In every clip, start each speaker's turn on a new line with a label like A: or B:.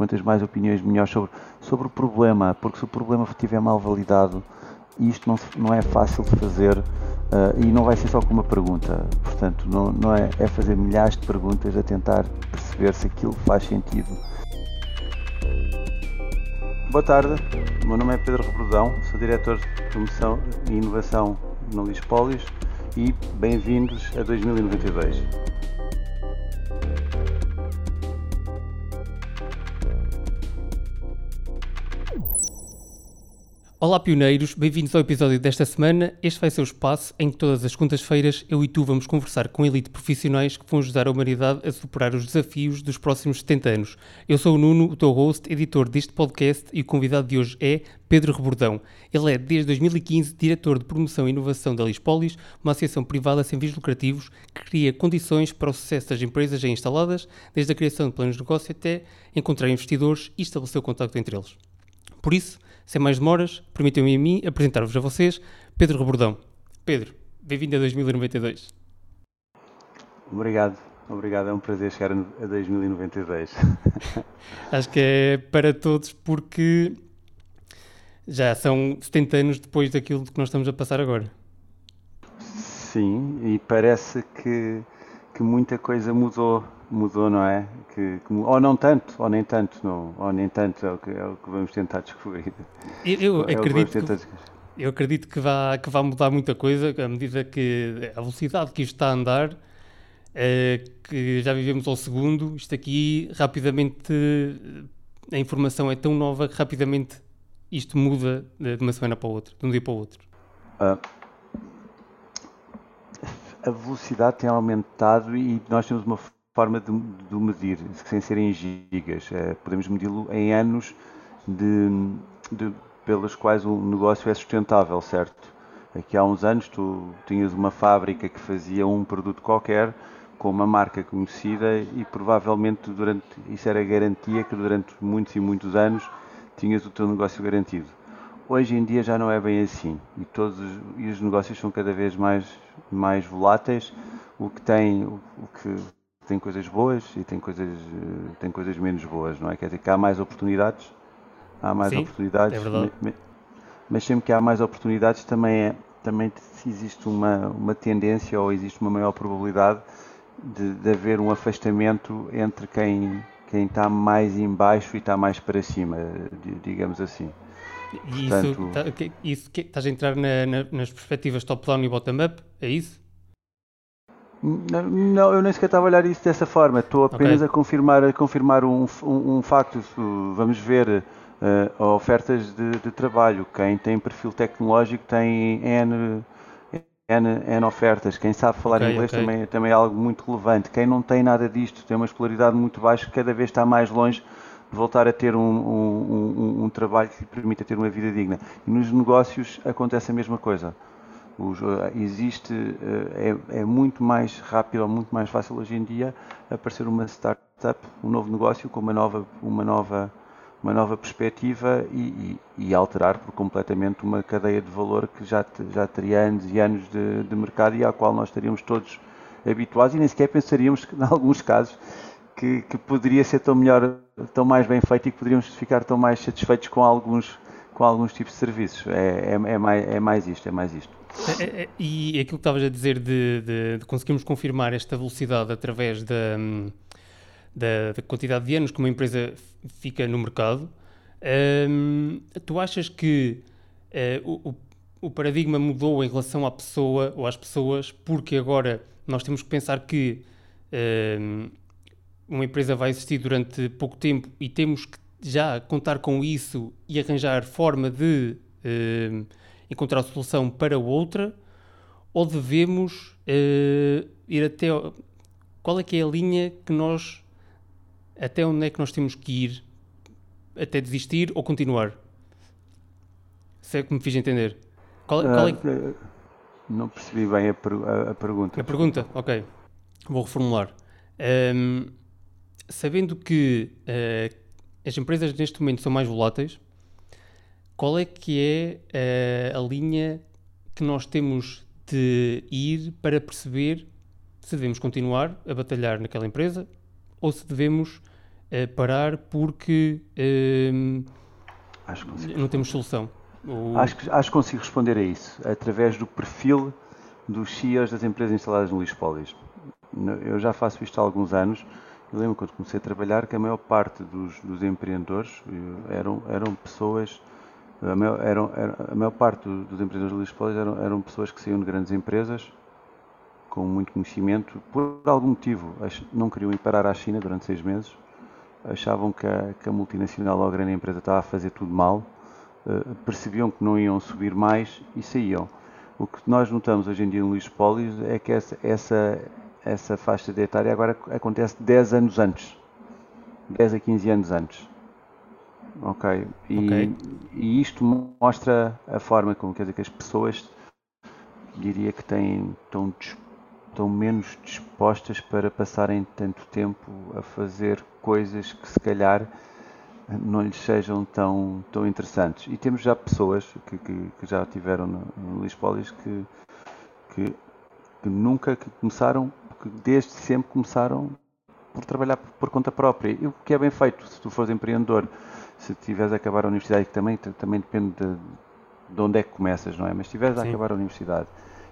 A: quantas mais opiniões melhores sobre, sobre o problema, porque se o problema estiver mal validado, isto não, não é fácil de fazer uh, e não vai ser só com uma pergunta. Portanto, não, não é, é fazer milhares de perguntas a tentar perceber se aquilo faz sentido. Boa tarde, o meu nome é Pedro Rebrodão, sou diretor de promoção e inovação no Lispólios e bem-vindos a 2092.
B: Olá pioneiros, bem-vindos ao episódio desta semana. Este vai ser o espaço em que todas as quintas-feiras eu e tu vamos conversar com elite profissionais que vão ajudar a humanidade a superar os desafios dos próximos 70 anos. Eu sou o Nuno, o teu host, editor deste podcast e o convidado de hoje é Pedro Rebordão. Ele é, desde 2015, diretor de promoção e inovação da Lispolis, uma associação privada sem fins lucrativos que cria condições para o sucesso das empresas já instaladas, desde a criação de planos de negócio até encontrar investidores e estabelecer o contacto entre eles. Por isso, sem mais demoras, permitam-me a mim apresentar-vos a vocês Pedro Rebordão. Pedro, bem-vindo a 2092.
A: Obrigado, obrigado. É um prazer chegar a 2092.
B: Acho que é para todos porque já são 70 anos depois daquilo que nós estamos a passar agora.
A: Sim, e parece que, que muita coisa mudou mudou, não é? Que, que, ou não tanto, ou nem tanto, não, ou nem tanto é o que, é o que vamos tentar descobrir.
B: Eu, eu é acredito que, que, eu acredito que vá, que vá mudar muita coisa à medida que a velocidade que isto está a andar, é, que já vivemos ao segundo, isto aqui rapidamente a informação é tão nova que rapidamente isto muda de uma semana para outra, de um dia para o outro. Uh,
A: a velocidade tem aumentado e nós temos uma forma de, de medir, sem ser em gigas. É, podemos medi-lo em anos de, de, pelos quais o negócio é sustentável, certo? Aqui há uns anos tu tinhas uma fábrica que fazia um produto qualquer com uma marca conhecida e provavelmente durante isso era garantia que durante muitos e muitos anos tinhas o teu negócio garantido. Hoje em dia já não é bem assim e todos e os negócios são cada vez mais mais voláteis, o que tem o que tem coisas boas e tem coisas, eh, tem coisas menos boas, não é? Quer dizer que há mais oportunidades, há mais
B: Sim,
A: oportunidades,
B: é verdade.
A: mas sempre que há mais oportunidades também, é, também existe uma, uma tendência ou existe uma maior probabilidade de, de haver um afastamento entre quem, quem está mais em baixo e está mais para cima, digamos assim.
B: E Portanto, isso, isso estás a entrar na, na, nas perspectivas top-down e bottom-up? É isso?
A: Não, eu nem sequer estava a olhar isso dessa forma. Estou apenas okay. a confirmar, a confirmar um, um, um facto. Vamos ver uh, ofertas de, de, trabalho. Quem tem perfil tecnológico tem N, N, N ofertas. Quem sabe falar okay, inglês okay. Também, também é algo muito relevante. Quem não tem nada disto, tem uma escolaridade muito baixa, cada vez está mais longe de voltar a ter um, um, um trabalho que lhe permita ter uma vida digna. E nos negócios acontece a mesma coisa. Os, existe, eh, é, é, muito mais rápido, muito mais fácil hoje em dia aparecer uma startup, um novo negócio com uma nova, uma nova, uma nova perspectiva e, e, e alterar por completamente uma cadeia de valor que já, já teria anos e anos de, de mercado e à qual nós estaríamos todos habituados e nem sequer pensaríamos que, em alguns casos, que, que, poderia ser tão melhor, tão mais bem feito e que poderíamos ficar tão mais satisfeitos com alguns, com alguns tipos de serviços. É, é, é, mais, é mais isto, é mais isto.
B: É, é, é, e aquilo que estavas a dizer de, de, de, conseguirmos confirmar esta velocidade através da, da, da, quantidade de anos que uma empresa fica no mercado, tu achas que uh, o, o paradigma mudou em relação à pessoa ou às pessoas? Porque agora nós temos que pensar que uma empresa vai existir durante pouco tempo e temos que já contar com isso e arranjar forma de encontrar solução para outra ou devemos uh, ir até. Qual é que é a linha que nós. Até onde é que nós temos que ir? Até desistir ou continuar? Se é que me fiz entender.
A: Qual, qual é que... uh, não percebi bem a, per a, a, pergunta.
B: A pergunta, ok. Vou reformular. Um, sabendo que uh, as empresas neste momento são mais voláteis, qual é que é uh, a linha que nós temos de ir para perceber se devemos continuar a batalhar naquela empresa ou se devemos parar porque não temos solução.
A: Ou... Acho, que, acho que consigo responder a isso, através do perfil dos CEOs das empresas instaladas no Lispolis. Eu já faço isto há alguns anos. Eu lembro quando comecei a trabalhar que a maior parte dos, dos empreendedores eh, eram, eram pessoas, a maior, eram, a maior parte dos empreendedores do Lispolis eram, eram pessoas que saíam de grandes empresas com muito conhecimento, por algum motivo, não queriam ir parar à China durante seis meses, achavam que a, que a multinacional ou a grande empresa estava a fazer tudo mal, uh, percebiam que não iam subir mais e saíam. O que nós notamos hoje em dia no Luís Polis é que essa, essa, essa faixa de etária agora acontece 10 anos antes. 10 a 15 anos antes. Ok. E, okay. e isto mostra a forma como quer dizer que as pessoas diria que têm, estão estão menos dispostas para passarem tanto tempo a fazer coisas que se calhar não lhes sejam tão, tão interessantes. E temos já pessoas que, que, que já tiveram no, no Lispolis que, que, que, nunca que começaram, que desde sempre começaram por trabalhar por, por, conta própria. E o que é bem feito, se tu fores empreendedor, se tiveres a acabar a universidade, que também, também depende de, de onde é que começas, não é? Mas se tiveres a acabar a universidade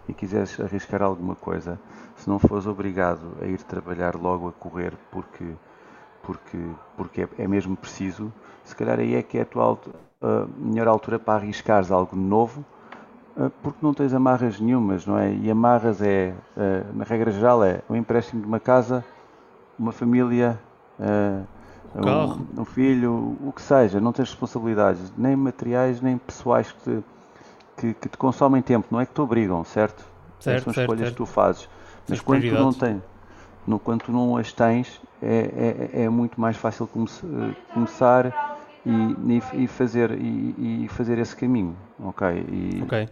A: e quiseres arriscar alguma coisa, se não fores obrigado a ir trabalhar logo a correr porque, porque, porque é, é mesmo preciso, se calhar aí é que é a tua uh, melhor altura para arriscares algo novo, uh, porque não tens amarras nenhumas, não é? E amarras é, uh, na regra geral, é um empréstimo de uma casa, uma família, um, um, filho, o que seja, não tens responsabilidades, nem materiais, nem pessoais que te que, que, te consomem tempo, não é que te obrigam, certo? certo são escolhas certo. que tu fazes. Mas quando tu não tens, no, quando tu não as tens, é, é, é muito mais fácil come começar e, e, fazer, e, e, fazer esse caminho. Ok. E,
B: ok.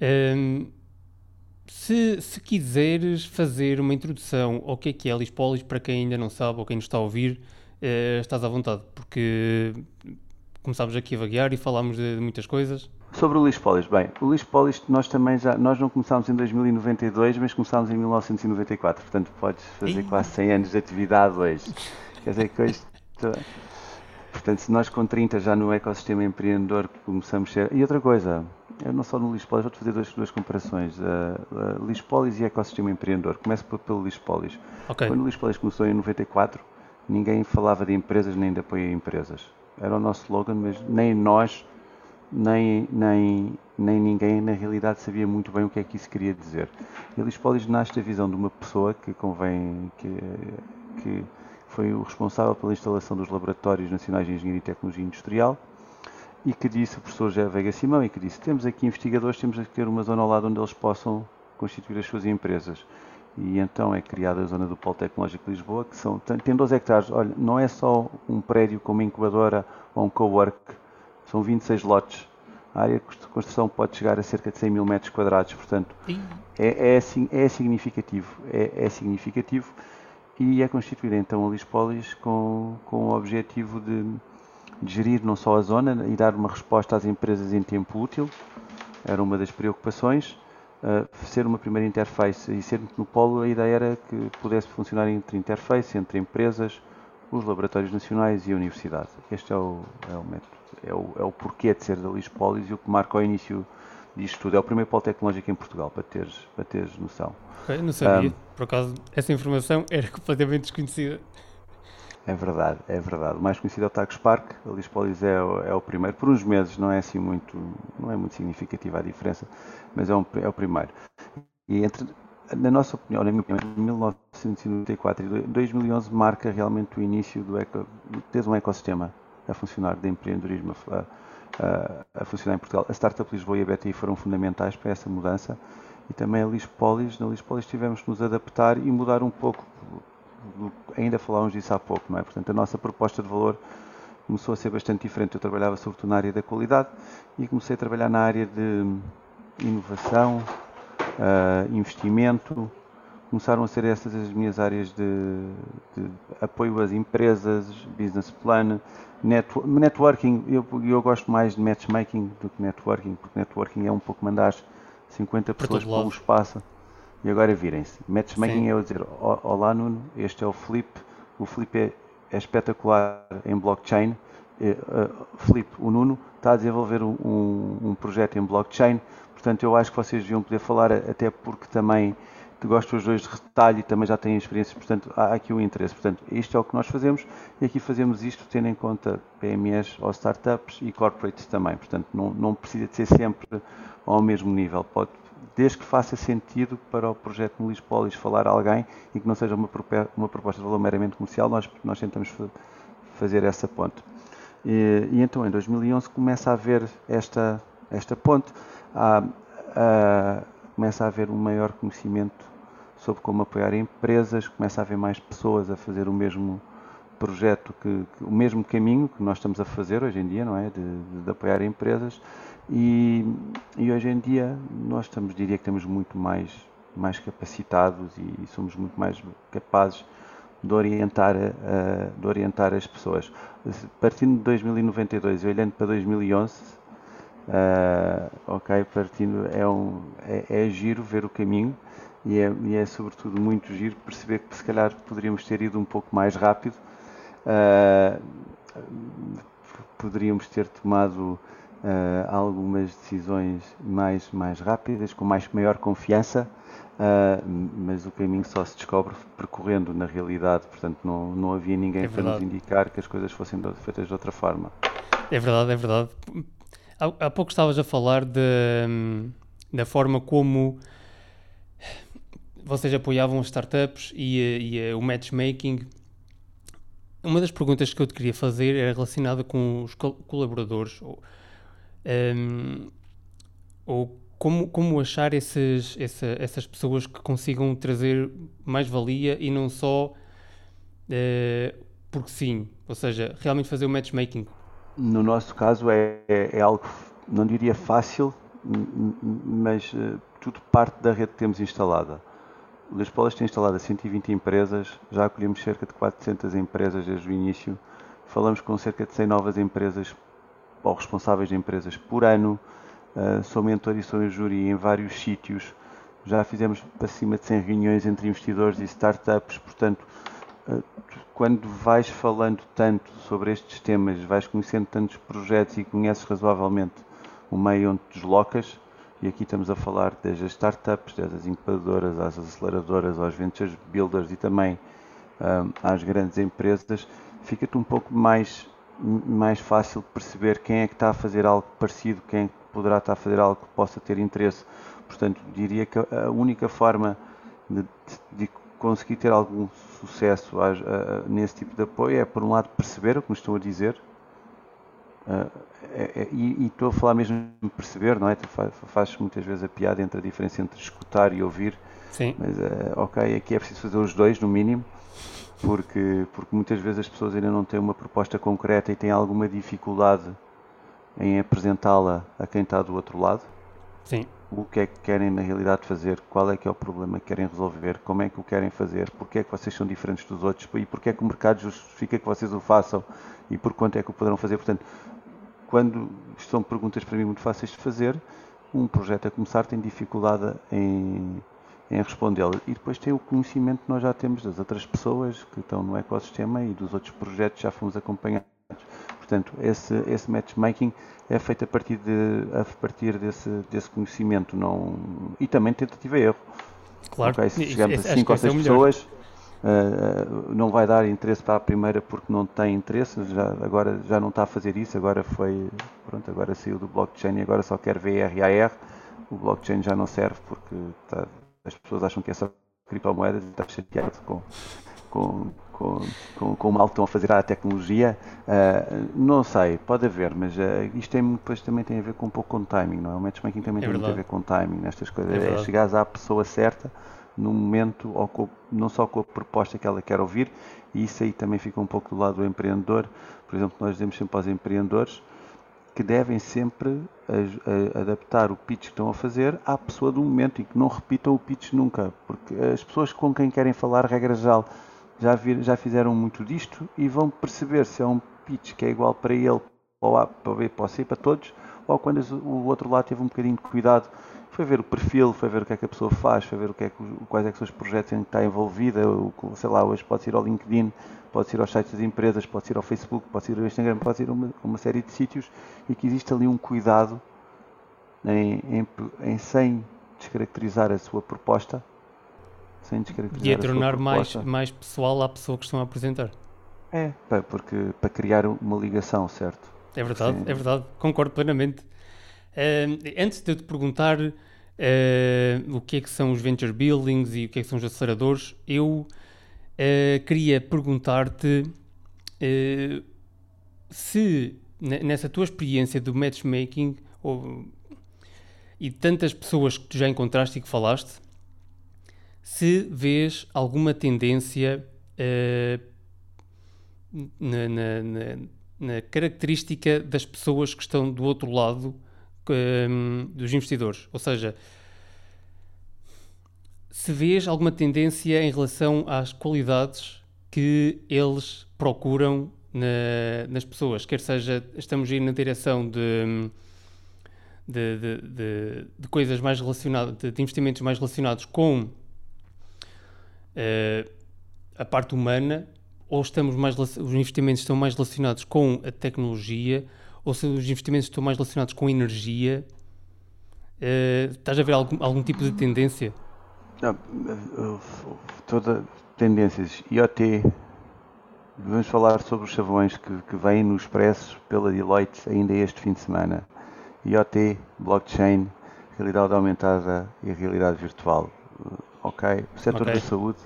B: Um, se, se, quiseres fazer uma introdução ao que é que é Lispolis, para quem ainda não sabe ou quem nos está a ouvir, uh, estás à vontade, porque começámos aqui a vaguear e falámos de, de muitas coisas.
A: Sobre o Lispolis, bem, o Lispolis nós também já, nós não começámos em 2092, mas começámos em 1994, portanto podes fazer quase 100 anos de atividade hoje. Quer dizer que hoje, portanto, se nós com 30 já no ecossistema empreendedor começamos a ser... E outra coisa, não só no Lispolis, vou-te fazer duas, duas comparações, uh, uh, Lispolis e ecossistema empreendedor. Começo pelo Lispolis. Okay. Quando o Lispolis começou em 94, ninguém falava de empresas nem de apoio a empresas. Era o nosso slogan, mas nem nós, nem, nem, nem ninguém na realidade sabia muito bem o que é que isso queria dizer. E a Lispolis nasce da visão de uma pessoa que convém, que, que foi o responsável pela instalação dos Laboratórios Nacionais de Engenharia e Tecnologia Industrial e que disse, o professor José Veiga Simão, e que disse, temos aqui investigadores, temos que ter uma zona ao lado onde eles possam constituir as suas empresas e então é criada a zona do Polo Tecnológico de Lisboa, que são, tem 12 hectares. Olha, não é só um prédio com uma incubadora ou um co-work, são 26 lotes. A área de construção pode chegar a cerca de 100 mil metros quadrados, portanto, é, é, é, significativo. É, é, significativo e é constituída então a Lispolis com, com o objetivo de, de gerir não só a zona e dar uma resposta às empresas em tempo útil, era uma das preocupações, uh, ser uma primeira interface e ser no polo, a ideia era que pudesse funcionar entre interface, entre empresas, os laboratórios nacionais e a universidade. Este é o, é o método, é o, é o porquê de ser da Lispolis e o que marca o início disto tudo. É o primeiro polo tecnológico em Portugal, para teres, para teres noção.
B: Okay, não sabia, um, por acaso, essa informação era completamente desconhecida.
A: É verdade, é verdade. O mais conhecido é o Tagus Park, a Lispolis é, o, é o primeiro. Por uns meses não é assim muito, não é muito significativa a diferença, mas é, um, é o primeiro. E entre, na nossa opinião, na minha opinião, 1994 e 2011 marca realmente o início do eco, de um ecossistema a funcionar, de empreendedorismo a, a, a, funcionar em Portugal. A Startup Lisboa e a BTI foram fundamentais para essa mudança e também a Lispolis. Na Lispolis tivemos que nos adaptar e mudar um pouco ainda falávamos disso há pouco, não é? Portanto, a nossa proposta de valor começou a ser bastante diferente. Eu trabalhava sobretudo na área da qualidade e comecei a trabalhar na área de inovação, uh, investimento. Começaram a ser essas as minhas áreas de, de apoio às empresas, business plan, networking. Eu, eu gosto mais de matchmaking do que networking, porque networking é um pouco mandar 50 pessoas para um espaço e agora virem-se. Matchmaking é eu dizer, olá Nuno, este é o Felipe, o Felipe é, é espetacular em blockchain, uh, Felipe, o Nuno está a desenvolver um, um, projeto em blockchain, portanto eu acho que vocês deviam poder falar, até porque também gostam os dois de retalho e também já têm experiências, portanto há aqui o um interesse. Portanto, isto é o que nós fazemos e aqui fazemos isto tendo em conta PMEs ou startups e corporates também, portanto não, não precisa de ser sempre ao mesmo nível, pode, desde que faça sentido para o projeto no Lispolis falar a alguém e que não seja uma, uma proposta de valor meramente comercial, nós, nós tentamos fazer essa ponte. E, e, então em 2011 começa a haver esta, esta ponte, começa a haver um maior conhecimento sobre como apoiar empresas, começa a haver mais pessoas a fazer o mesmo projeto, que, que o mesmo caminho que nós estamos a fazer hoje em dia, não é? De, de apoiar empresas. E, e, hoje em dia nós estamos, diria que estamos muito mais, mais capacitados e, somos muito mais capazes de orientar, uh, de orientar as pessoas. Partindo de 2092 e olhando para 2011, uh, eh, ok, partindo é, um, é, é, giro ver o caminho e é, e é sobretudo muito giro perceber que se calhar poderíamos ter ido um pouco mais rápido, uh, poderíamos ter tomado algumas decisões mais, mais rápidas, com mais maior confiança Uh, mas o caminho só se descobre percorrendo na realidade, portanto não, não havia ninguém é para nos indicar que as coisas fossem feitas de outra forma.
B: É verdade, é verdade. Há, há pouco estavas a falar de, da forma como vocês apoiavam as startups e, e, o matchmaking. Uma das perguntas que eu te queria fazer era relacionada com os colaboradores ou, um, ou como, como achar esses, essa, essas pessoas que consigam trazer mais valia e não só uh, porque sim, ou seja, realmente fazer o matchmaking?
A: No nosso caso é, é, é algo, não diria fácil, mas uh, tudo parte da rede que temos instalada. O Polas tem instalado 120 empresas, já acolhemos cerca de 400 empresas desde o início, falamos com cerca de 100 novas empresas ou responsáveis de empresas por ano, Uh, sou mentor e sou em júri em vários sítios. Já fizemos acima de 100 reuniões entre investidores e startups, portanto, uh, quando vais falando tanto sobre estes temas, vais conhecendo tantos projetos e conheces razoavelmente o meio onde te deslocas, e aqui estamos a falar desde as startups, desde as incubadoras, às aceleradoras, aos ventures builders e também uh, às grandes empresas, fica-te um pouco mais, mais fácil perceber quem é que está a fazer algo parecido, quem é poderá estar a fazer algo que possa ter interesse. Portanto, diria que a única forma de, de conseguir ter algum sucesso a, a, nesse tipo de apoio é, por um lado, perceber o que nos estão a dizer. Uh, é, é, e, e, estou a falar mesmo de perceber, não é? Tu faz, fazes muitas vezes a piada entre a diferença entre escutar e ouvir.
B: Sim.
A: Mas, uh, ok, aqui é preciso fazer os dois, no mínimo, porque, porque muitas vezes as pessoas ainda não têm uma proposta concreta e têm alguma dificuldade em apresentá-la a quem está do outro lado.
B: Sim.
A: O que é que querem na realidade fazer, qual é que é o problema que querem resolver, como é que o querem fazer, porque é que vocês são diferentes dos outros e porque é que o mercado justifica que vocês o façam e por quanto é que o poderão fazer. Portanto, quando são perguntas para mim muito fáceis de fazer, um projeto a começar tem dificuldade em, em respondê-lo. E depois tem o conhecimento que nós já temos das outras pessoas que estão no ecossistema e dos outros projetos que já fomos acompanhando. Portanto, esse, esse matchmaking é feito a partir, de, a partir desse, desse conhecimento não, e também tentativa e erro.
B: Claro.
A: Okay, se chegamos a 5 ou 6 é pessoas, uh, não vai dar interesse para a primeira porque não tem interesse, já, agora já não está a fazer isso, agora foi, pronto, agora saiu do blockchain e agora só quer VRAR. O blockchain já não serve porque tá, as pessoas acham que é só criptomoedas e está chateado com, com, com, com, com o mal que estão a fazer à tecnologia. Uh, não sei, pode haver, mas uh, isto tem, depois também tem a ver com um pouco com timing, não é? O matchmaking também é tem muito a ver com timing nestas coisas. É, é chegares à pessoa certa no momento, ou com, não só com a proposta que ela quer ouvir, e isso aí também fica um pouco do lado do empreendedor. Por exemplo, nós dizemos sempre aos empreendedores que devem sempre adaptar o pitch que estão a fazer à pessoa do momento e que não repitam o pitch nunca, porque as pessoas com quem querem falar, regra geral, já, vir, já fizeram muito disto e vão perceber se é um pitch que é igual para ele, para o A, para o B, para o C, para todos, ou quando o outro lado teve um bocadinho de cuidado, foi ver o perfil, foi ver o que é que a pessoa faz, foi ver o que é que, quais é que são os projetos em que está envolvida, sei lá, hoje pode ir ao LinkedIn, pode ir aos sites das empresas, pode ir ao Facebook, pode ir ao Instagram, pode ir a uma, uma série de sítios e que existe ali um cuidado em, em, em sem descaracterizar a sua proposta, sem descaracterizar
B: e a tornar a mais, mais pessoal à pessoa que estão a apresentar.
A: É, porque para criar uma ligação, certo?
B: É verdade, Sim. é verdade, concordo plenamente. Uh, antes de eu te perguntar uh, o que é que são os venture buildings e o que é que são os aceleradores, eu uh, queria perguntar-te se nessa tua experiência do matchmaking ou, e tantas pessoas que tu já encontraste e que falaste, se vês alguma tendência na, na, na, na, característica das pessoas que estão do outro lado um, dos investidores. Ou seja, se vês alguma tendência em relação às qualidades que eles procuram na, nas pessoas, quer seja estamos a ir na direção de, de, de, de, de coisas mais relacionadas, de, investimentos mais relacionados com uh, a parte humana, ou estamos mais, os investimentos estão mais relacionados com a tecnologia, ou se os investimentos estão mais relacionados com energia. Uh, estás a ver algum, algum tipo de tendência?
A: Não, toda tendências IoT. Vamos falar sobre os chavões que, que vêm no Expresso pela Deloitte ainda este fim de semana. IoT, blockchain, realidade aumentada e realidade virtual. Ok? O setor okay. da saúde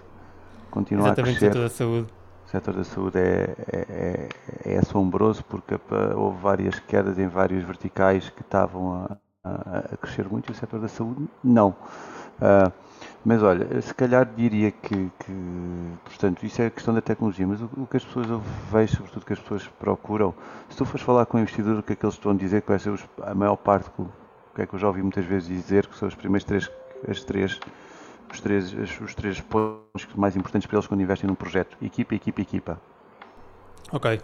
A: continua
B: Exatamente,
A: a crescer.
B: o setor da saúde
A: o setor da saúde é, é, é, é assombroso porque houve várias quedas em vários verticais que estavam a, a, crescer muito e o setor da saúde não. Uh, mas olha, se calhar diria que, que, portanto, isso é a questão da tecnologia, mas o, o, que as pessoas eu vejo, sobretudo que as pessoas procuram, se tu fores falar com o investidor, o que é que eles estão a dizer, ser os, a maior parte, o que é que eu já ouvi muitas vezes dizer, que são os primeiros três, as três os três, os três pontos mais importantes para eles quando investem num projeto: equipa, equipa, equipa.
B: Ok.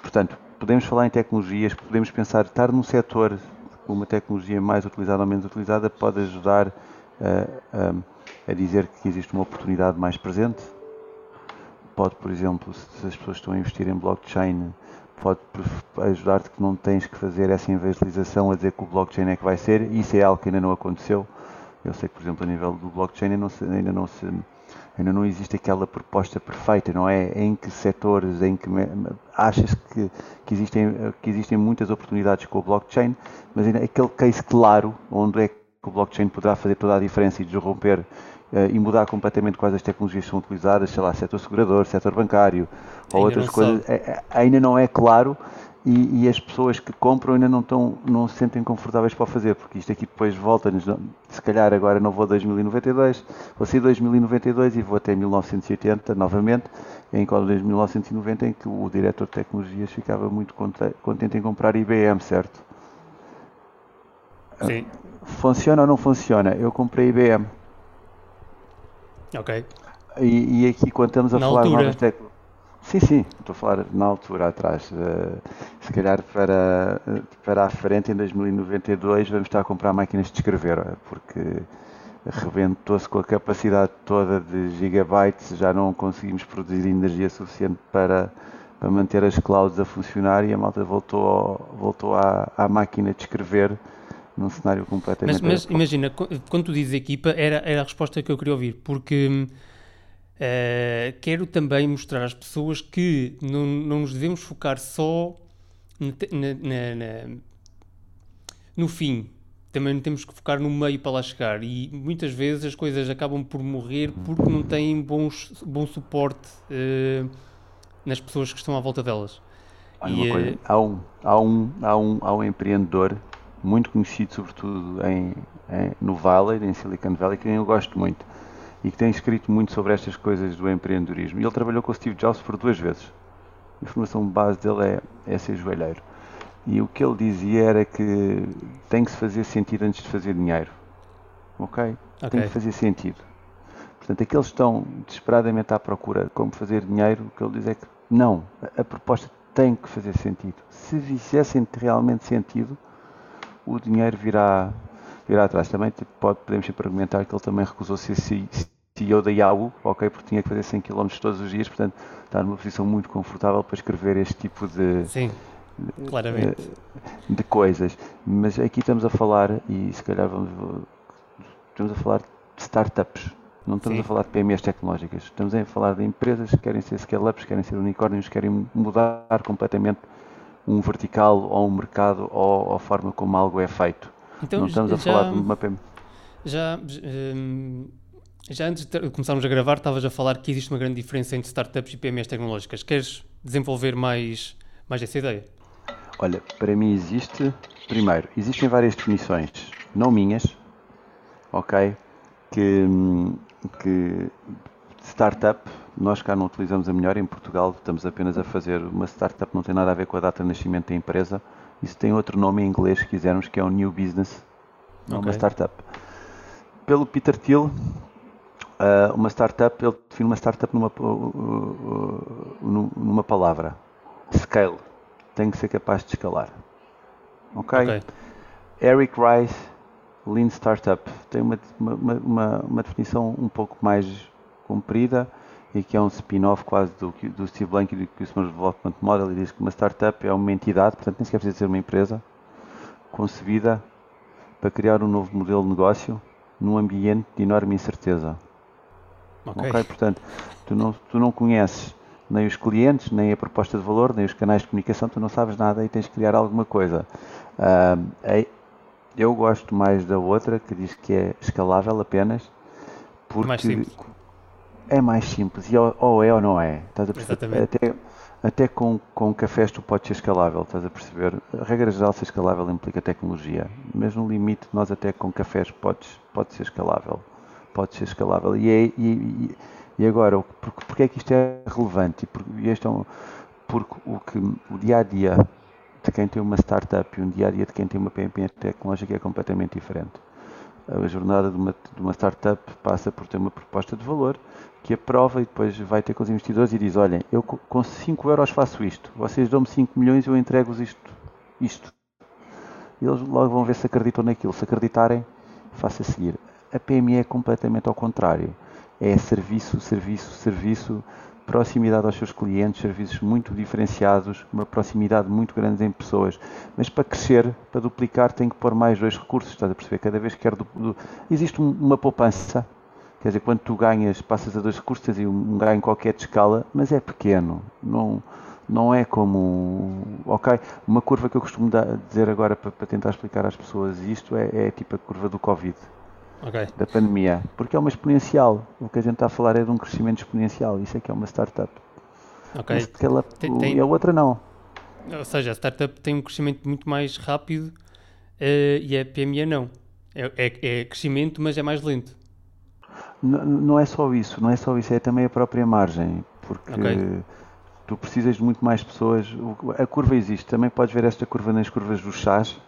A: Portanto, podemos falar em tecnologias, podemos pensar, estar num setor com uma tecnologia mais utilizada ou menos utilizada pode ajudar a, a, a dizer que existe uma oportunidade mais presente. Pode, por exemplo, se as pessoas estão a investir em blockchain, pode ajudar-te que não tens que fazer essa evangelização a dizer que o blockchain é que vai ser. Isso é algo que ainda não aconteceu. Eu sei que, por exemplo, a nível do blockchain ainda não, se, ainda não, se, ainda não existe aquela proposta perfeita, não é? Em que setores, em que achas que, que, existem, que existem muitas oportunidades com o blockchain, mas ainda aquele case claro onde é que o blockchain poderá fazer toda a diferença e desromper uh, e mudar completamente quais as tecnologias são utilizadas, sei lá, setor segurador, setor bancário ou ainda outras coisas, é, é, ainda não é claro e, e, as pessoas que compram ainda não, estão, não se sentem confortáveis para fazer, porque isto aqui depois volta-nos, se calhar agora não vou a 2092, vou sair 2092 e vou até 1980 novamente, em qual 1990 em que o diretor de tecnologias ficava muito contente em comprar IBM, certo?
B: Sim.
A: Funciona ou não funciona? Eu comprei IBM.
B: Ok.
A: E, e aqui quando estamos a
B: Na
A: falar
B: altura.
A: de novas tecnologias Sim, sim, estou a falar na altura atrás. Uh, se calhar para, para a frente, em 2092, vamos estar a comprar máquinas de escrever, porque rebentou-se com a capacidade toda de gigabytes, já não conseguimos produzir energia suficiente para, para manter as clouds a funcionar e a malta voltou, voltou à, à máquina de escrever num cenário completamente...
B: Mas, mas imagina, quando tu dizes equipa, era, era a resposta que eu queria ouvir, porque Uh, quero também mostrar às pessoas que não, não nos devemos focar só na, na, na, no fim. Também não temos que focar no meio para lá chegar. E muitas vezes as coisas acabam por morrer porque não têm bons, bom suporte uh, nas pessoas que estão à volta delas.
A: E, uh, há, um, há, um, há, um, há um empreendedor muito conhecido, sobretudo em, em, no Valley, em Silicon Valley, que eu gosto muito e que tem escrito muito sobre estas coisas do empreendedorismo. E ele trabalhou com o Steve Jobs por duas vezes. A informação base dele é, é ser joelheiro. E o que ele dizia era que tem que se fazer sentido antes de fazer dinheiro. Ok? okay. Tem que fazer sentido. Portanto, aqueles que estão desesperadamente à procura de como fazer dinheiro, o que ele diz é que não, a, a proposta tem que fazer sentido. Se fizessem realmente sentido, o dinheiro virá ir atrás. Também pode, podemos sempre argumentar que ele também recusou ser CEO da Yahoo, ok, porque tinha que fazer 100 km todos os dias, portanto está numa posição muito confortável para escrever este tipo de,
B: Sim, claramente.
A: de, de coisas. Mas aqui estamos a falar, e se calhar vamos, estamos a falar de startups, não estamos Sim. a falar de PMEs tecnológicas, estamos a falar de empresas que querem ser scale-ups, querem ser unicórnios, querem mudar completamente um vertical ou um mercado ou a forma como algo é feito. Então, não estamos a já, falar de uma PME.
B: Já, hum, já antes de começarmos a gravar, estavas a falar que existe uma grande diferença entre startups e PMEs tecnológicas. Queres desenvolver mais, mais essa ideia?
A: Olha, para mim existe, primeiro, existem várias definições, não minhas, ok? Que, que startup, nós cá não utilizamos a melhor, em Portugal estamos apenas a fazer uma startup, não tem nada a ver com a data de nascimento da empresa, isso tem outro nome em inglês, se quisermos, que é um new business, não okay. uma startup. Pelo Peter Thiel, Uh, uma startup, ele define uma startup numa, uh, uh, numa palavra: scale. Tem que ser capaz de escalar. Ok? okay. Eric Rice, Lean Startup, tem uma, uma, uma, uma, definição um pouco mais comprida e que é um spin-off quase do, do Steve Blank e do Customer Development Model. Ele diz que uma startup é uma entidade, portanto, nem sequer precisa ser uma empresa, concebida para criar um novo modelo de negócio num ambiente de enorme incerteza. Okay. ok? Portanto, tu não, tu não conheces nem os clientes, nem a proposta de valor, nem os canais de comunicação, tu não sabes nada e tens que criar alguma coisa. Uh, eu gosto mais da outra, que diz que é escalável apenas, porque
B: mais simples.
A: É mais simples, e ou, é ou não é. Estás a perceber? Até, até com, com cafés tu podes ser escalável, estás a perceber? A regra geral ser escalável implica tecnologia, mas no limite nós até com cafés podes, pode ser escalável pode ser escalável. E, é, e, e agora, porque, porque é que isto é relevante? E porque, este é um, porque o, que, o dia a dia de quem tem uma startup e um dia a dia de quem tem uma PMP tecnológica é completamente diferente. A jornada de uma, de uma startup passa por ter uma proposta de valor que aprova e depois vai ter com os investidores e diz: Olhem, eu com 5 euros faço isto, vocês dão-me 5 milhões eu entrego-vos isto, isto. E eles logo vão ver se acreditam naquilo. Se acreditarem, faça seguir. A PME é completamente ao contrário. É serviço, serviço, serviço, proximidade aos seus clientes, serviços muito diferenciados, uma proximidade muito grande em pessoas. Mas para crescer, para duplicar, tem que pôr mais dois recursos. Estás a perceber? Cada vez que quer. Existe uma poupança. Quer dizer, quando tu ganhas, passas a dois recursos, tens um ganho qualquer de escala, mas é pequeno. Não, não é como. Ok, uma curva que eu costumo dizer agora para, para tentar explicar às pessoas isto é, é tipo a curva do Covid okay. da pandemia, porque é uma exponencial. O que a gente está a falar é de um crescimento exponencial. Isso é que é uma startup.
B: Ok.
A: Ela, tem, tem... E a outra não.
B: Ou seja, a startup tem um crescimento muito mais rápido uh, e a PME não. É, é, é, crescimento, mas é mais lento.
A: Não é só isso, não é só isso, é também a própria margem, porque okay. tu precisas de muito mais pessoas. A curva existe, também podes ver esta curva nas curvas dos chás,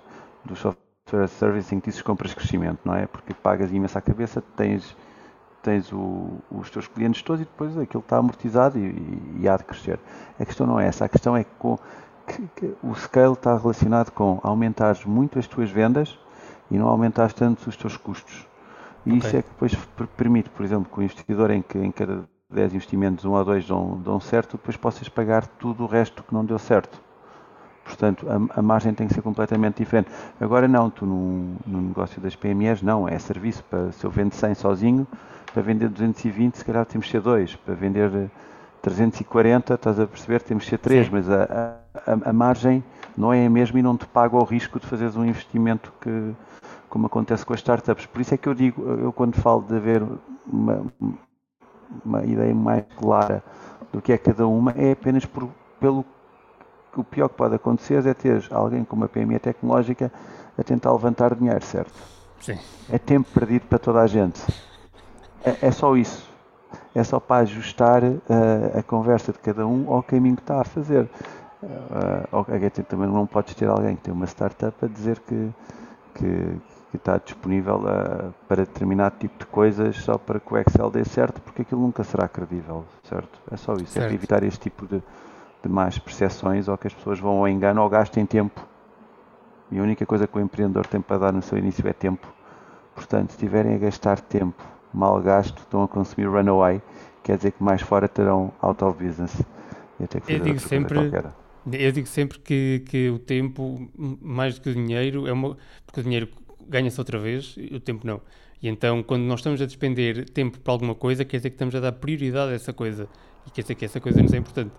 A: dos software as service em que dizes compras crescimento, não é? Porque pagas imensa a cabeça, tens, tens o, os teus clientes todos e depois aquilo está amortizado e, e, e, há de crescer. A questão não é essa, a questão é com, que, que o scale está relacionado com aumentares muito as tuas vendas e não aumentares tanto os teus custos. E okay. isso é que depois permite, por exemplo, que o investidor em que em cada 10 investimentos, um ou dois dão, dão certo, depois possas pagar tudo o resto que não deu certo. Portanto, a, a, margem tem que ser completamente diferente. Agora não, tu no, no, negócio das PMEs não, é serviço para se eu vendo 100 sozinho, para vender 220 se calhar temos que ser 2, para vender 340 estás a perceber, temos que ser 3, mas a, a, a, margem não é a mesma e não te paga o risco de fazeres um investimento que, como acontece com as startups. Por isso é que eu digo, eu quando falo de haver uma, uma ideia mais clara do que é cada uma, é apenas por, pelo o pior que pode acontecer é ter alguém com uma PME tecnológica a tentar levantar dinheiro, certo?
B: Sim.
A: É tempo perdido para toda a gente. É, é só isso. É só para ajustar uh, a conversa de cada um ao caminho que está a fazer. Uh, também não podes ter alguém que tem uma startup a dizer que, que, que está disponível uh, para determinado tipo de coisas só para que o Excel dê certo, porque aquilo nunca será credível, certo? É só isso, certo. é evitar este tipo de, de más percepções ou que as pessoas vão ao engano ou gastem tempo. E a única coisa que o empreendedor tem para dar no seu início é tempo. Portanto, se estiverem a gastar tempo mal gasto, estão a consumir runaway, quer dizer que mais fora terão out of business.
B: eu digo sempre, eu digo sempre que, que o tempo, mais do que o dinheiro, é uma, porque o dinheiro ganha-se outra vez, o tempo não. E então, quando nós estamos a despender tempo para alguma coisa, quer dizer que estamos a dar prioridade a essa coisa. E quer dizer que essa coisa nos é importante.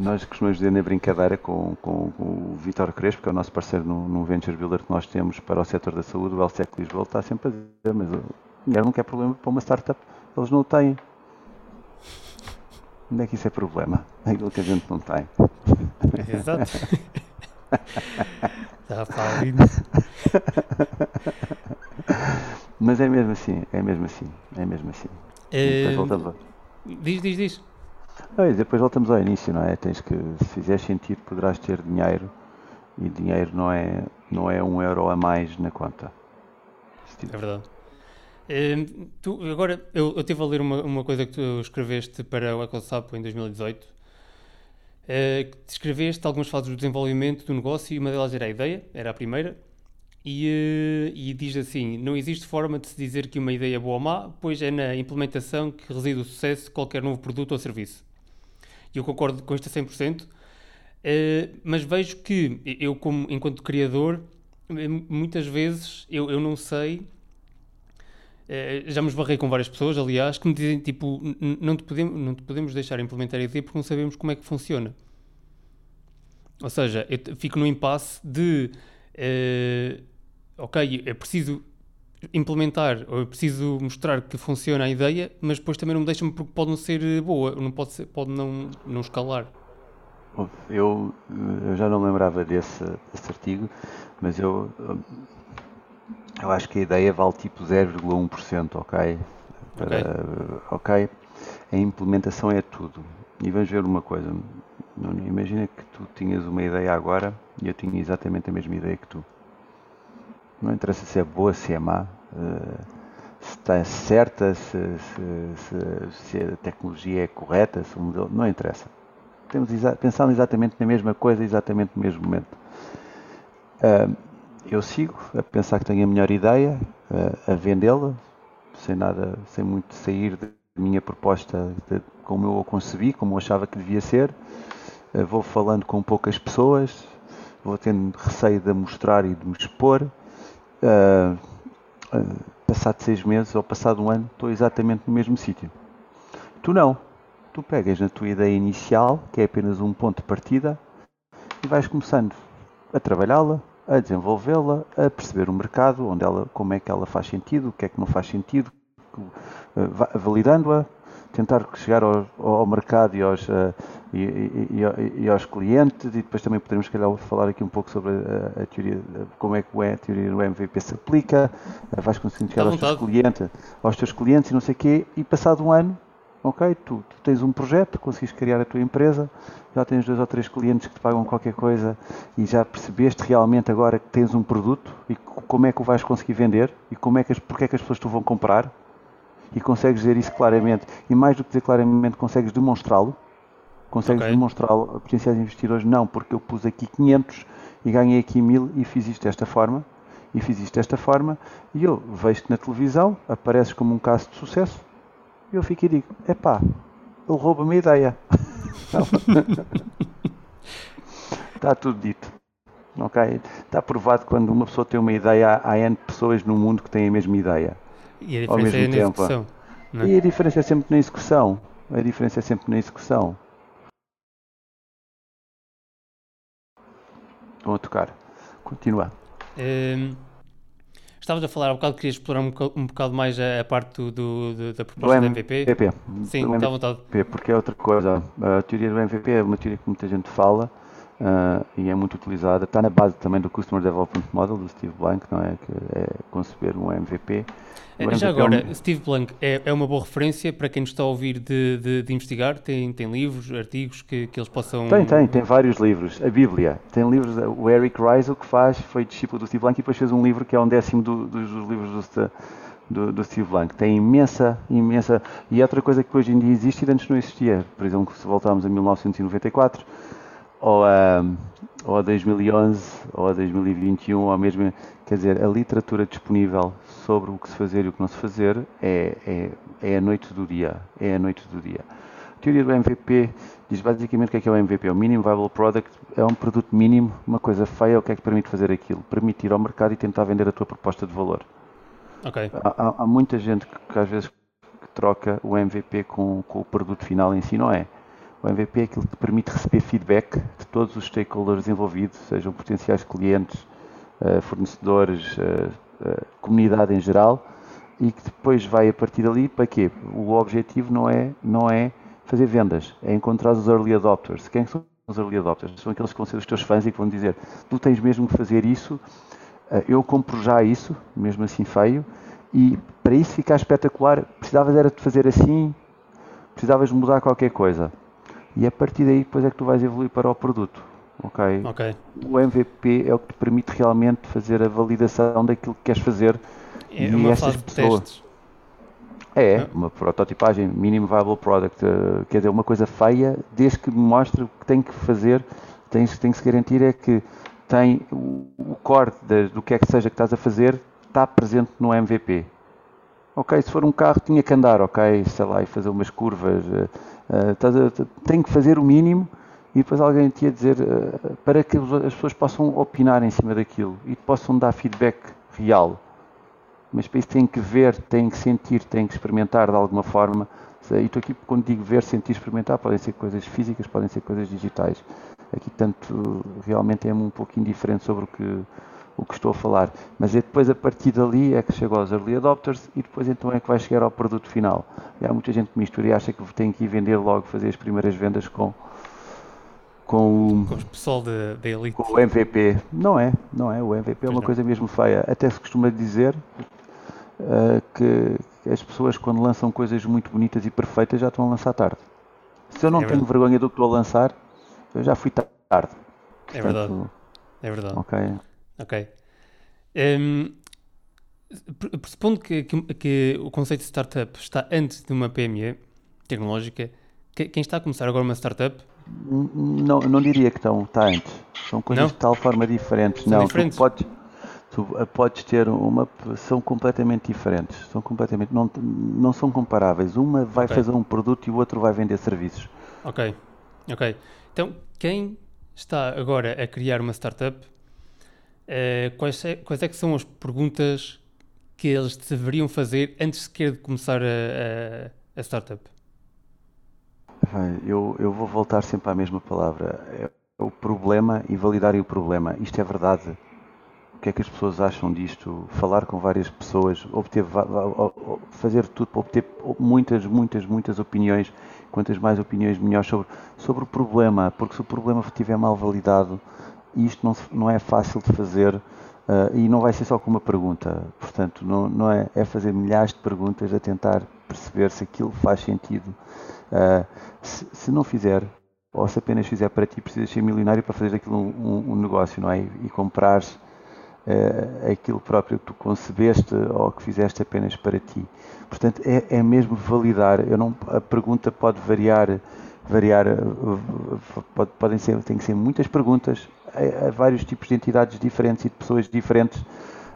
A: Nós costumamos dizer na brincadeira com, com, com o Vitor Crespo, que é o nosso parceiro no, no Venture Builder que nós temos para o setor da saúde, o LSEC Lisboa, ele está sempre a dizer, mas o dinheiro não quer problema para uma startup, eles não o têm. Onde é que isso é problema? É aquilo que a gente não tem.
B: Exato.
A: Mas é mesmo assim, é mesmo assim, é mesmo assim. É... Depois voltamos.
B: Diz, diz, diz.
A: Ah, depois voltamos ao início, não é? Tens que, se fizer sentido, poderás ter dinheiro e dinheiro não é, não é um euro a mais na conta.
B: É verdade. Uh, tu, agora, eu, eu estive a ler uma, uma coisa que tu escreveste para o EcoSapo em 2018. Uh, escreveste algumas fases do desenvolvimento do negócio e uma delas era a ideia, era a primeira. E, uh, e diz assim: Não existe forma de se dizer que uma ideia é boa ou má, pois é na implementação que reside o sucesso de qualquer novo produto ou serviço. E eu concordo com isto a 100%, uh, mas vejo que eu, como, enquanto criador, muitas vezes eu, eu não sei eh, já me esbarrei com várias pessoas, aliás, que me dizem tipo, não te, podemos, não te podemos deixar implementar a ideia porque não sabemos como é que funciona. Ou seja, eu fico no impasse de uh, ok, é preciso implementar ou é preciso mostrar que funciona a ideia, mas depois também não me deixam porque pode não ser boa, não pode, ser, pode não, não escalar.
A: Eu, eu já não lembrava desse, desse artigo, mas eu eu acho que a ideia vale tipo 0,1%, ok? Para, ok? A implementação é tudo. E vamos ver uma coisa. Imagina que tu tinhas uma ideia agora e eu tinha exatamente a mesma ideia que tu. Não interessa se é boa, se é má, eh, se está certa, se, se, se, se a tecnologia é correta, se o modelo. Não interessa. Temos exa pensando exatamente na mesma coisa, exatamente no mesmo momento. Uh, eu sigo a pensar que tenho a melhor ideia, a, a vendê-la, sem nada, sem muito sair da minha proposta de como eu a concebi, como eu achava que devia ser. Uh, vou falando com poucas pessoas, vou tendo receio de mostrar e de me expor. Uh, uh, passado seis meses ou passado um ano, estou exatamente no mesmo sítio. Tu não. Tu pegas na tua ideia inicial, que é apenas um ponto de partida, e vais começando a trabalhá-la, a desenvolvê-la, a perceber o mercado, onde ela, como é que ela faz sentido, o que é que não faz sentido, eh, validando-a, tentar chegar ao, ao mercado e aos, uh, e, e, e, aos clientes e depois também podemos calhar falar aqui um pouco sobre a, a teoria, como é que a teoria do MVP se aplica, uh, vais conseguindo chegar aos teus, clientes, aos teus clientes e não sei o quê, e passado um ano ok, tu, tu, tens um projeto, conseguiste criar a tua empresa, já tens dois ou três clientes que te pagam qualquer coisa e já percebeste realmente agora que tens um produto e como é que o vais conseguir vender e como é que as, porque é que as pessoas te vão comprar? E consegues dizer isso claramente e mais do que dizer claramente consegues demonstrá-lo? Consegues okay. demonstrá-lo? A potenciais investidores não, porque eu pus aqui 500 e ganhei aqui 1000 e fiz isto desta forma e fiz isto desta forma e eu vejo-te na televisão, apareces como um caso de sucesso e eu fico e digo: epá, ele rouba-me a ideia. Está tudo dito. Ok? Está provado que quando uma pessoa tem uma ideia, há N pessoas no mundo que têm a mesma ideia.
B: E a diferença ao mesmo é na tempo. execução.
A: É? E a diferença é sempre na execução. A diferença é sempre na execução. Vão a tocar. Continua.
B: Um... Estavas a falar há um bocado, querias explorar um, um bocado mais a, a parte do, do, da proposta do MVP? MVP. Sim, está à vontade.
A: Porque é outra coisa. A teoria do MVP é uma teoria que muita gente fala uh, e é muito utilizada. Está na base também do Customer Development Model do Steve Blank, não é? Que é conceber um MVP.
B: É, já agora, é um... Steve Blank é, é uma boa referência para quem nos está a ouvir de, de, de investigar? Tem, tem livros, artigos que, que eles possam.
A: Tem, tem, tem vários livros. A Bíblia, tem livros. O Eric Rice, o que faz, foi discípulo do Steve Blank e depois fez um livro que é um décimo do, dos, dos livros do, do, do, Steve Blank. Tem imensa, imensa. E é outra coisa que hoje em dia existe e antes não existia. Por exemplo, se voltarmos a 1994 ou a, ou a 2011 ou a 2021 ou mesmo Quer dizer, a literatura disponível sobre o que se fazer e o que não se fazer é, é, é a noite do dia. É a noite do dia. A teoria do MVP diz basicamente o que é que é o MVP. O Minimum Viable Product é um produto mínimo, uma coisa feia, o que é que permite fazer aquilo? Permite ir ao mercado e tentar vender a tua proposta de valor.
B: Okay.
A: Há, há, muita gente que, que às vezes troca o MVP com, com, o produto final em si, não é? O MVP é aquilo que te permite receber feedback de todos os stakeholders envolvidos, sejam potenciais clientes, uh, fornecedores, uh, uh, comunidade em geral, e que depois vai a partir dali para quê? O objetivo não é, não é fazer vendas, é encontrar os early adopters. Quem são os early adopters? São aqueles que vão ser os teus fãs e que vão dizer: tu tens mesmo que fazer isso, eu compro já isso, mesmo assim feio, e para isso ficar espetacular, precisavas era de fazer assim, precisavas mudar qualquer coisa. E a partir daí depois é que tu vais evoluir para o produto. ok
B: Okay.
A: O MVP é o que te permite realmente fazer a validação daquilo que queres fazer.
B: É e uma fase pessoas, de testes.
A: É, é, uma prototipagem, minimum viable product, uh, quer dizer, uma coisa feia, desde que mostre o que tem que fazer, tem, tem que se garantir é que tem o, o core de, do que é que seja que estás a fazer, está presente no MVP. Ok, se for um carro tinha que andar, ok, sei lá, e fazer umas curvas, uh, tem que fazer o mínimo e depois alguém te ia dizer uh, para que as pessoas possam opinar em cima daquilo e possam dar feedback real mas para isso tem que ver, tem que sentir, tem que experimentar de alguma forma. E estou aqui, quando digo ver, sentir, experimentar, podem ser coisas físicas, podem ser coisas digitais. Aqui, tanto, realmente é um pouquinho diferente sobre o que, o que estou a falar. Mas é depois, a partir dali, é que chega aos early adopters e depois então é que vai chegar ao produto final. E há muita gente que mistura e acha que tem que ir vender logo, fazer as primeiras vendas com, com o,
B: com o pessoal da Elite.
A: Com o MVP. Não é, não é. O MVP é uma coisa mesmo feia. Até se costuma dizer, uh, que as pessoas quando lançam coisas muito bonitas e perfeitas já estão a lançar tarde. Se eu não é tenho vergonha do que estou a lançar, eu já fui tarde.
B: É verdade. É verdade.
A: Ok.
B: Ok. Um, pressupondo que, que, que, o conceito de startup está antes de uma PME tecnológica, que, quem está a começar agora uma startup?
A: Não, não diria que estão, está antes. São coisas não? de tal forma diferentes.
B: São
A: não,
B: diferentes?
A: tu podes tu eh, podes ter uma são completamente diferentes são completamente não, não são comparáveis uma vai okay. fazer um produto e o outro vai vender serviços
B: ok ok então quem está agora a criar uma startup uh, quais, é, quais é que são as perguntas que eles deveriam fazer antes sequer de começar a, a, a startup?
A: Eu, eu vou voltar sempre à mesma palavra. É o problema e validar o problema. Isto é verdade. Que é que as pessoas acham disto, falar com várias pessoas, obter, fazer tudo para obter muitas, muitas, muitas opiniões, quantas mais opiniões melhor. Sobre, sobre o problema, porque se o problema estiver mal validado, isto não, não é fácil de fazer uh, e não vai ser só com uma pergunta, portanto não, não é, é fazer milhares de perguntas a tentar perceber se aquilo faz sentido. Uh, se, se não fizer, ou se apenas fizer para ti, precisas ser milionário para fazer aquilo um, um, um negócio, não é? E, e comprares uh, aquilo próprio que tu concebeste ou que fizeste apenas para ti. Portanto, é, é mesmo validar. Eu não, a pergunta pode variar, variar eh, pode, podem ser, tem que ser muitas perguntas a, a, vários tipos de entidades diferentes e de pessoas diferentes.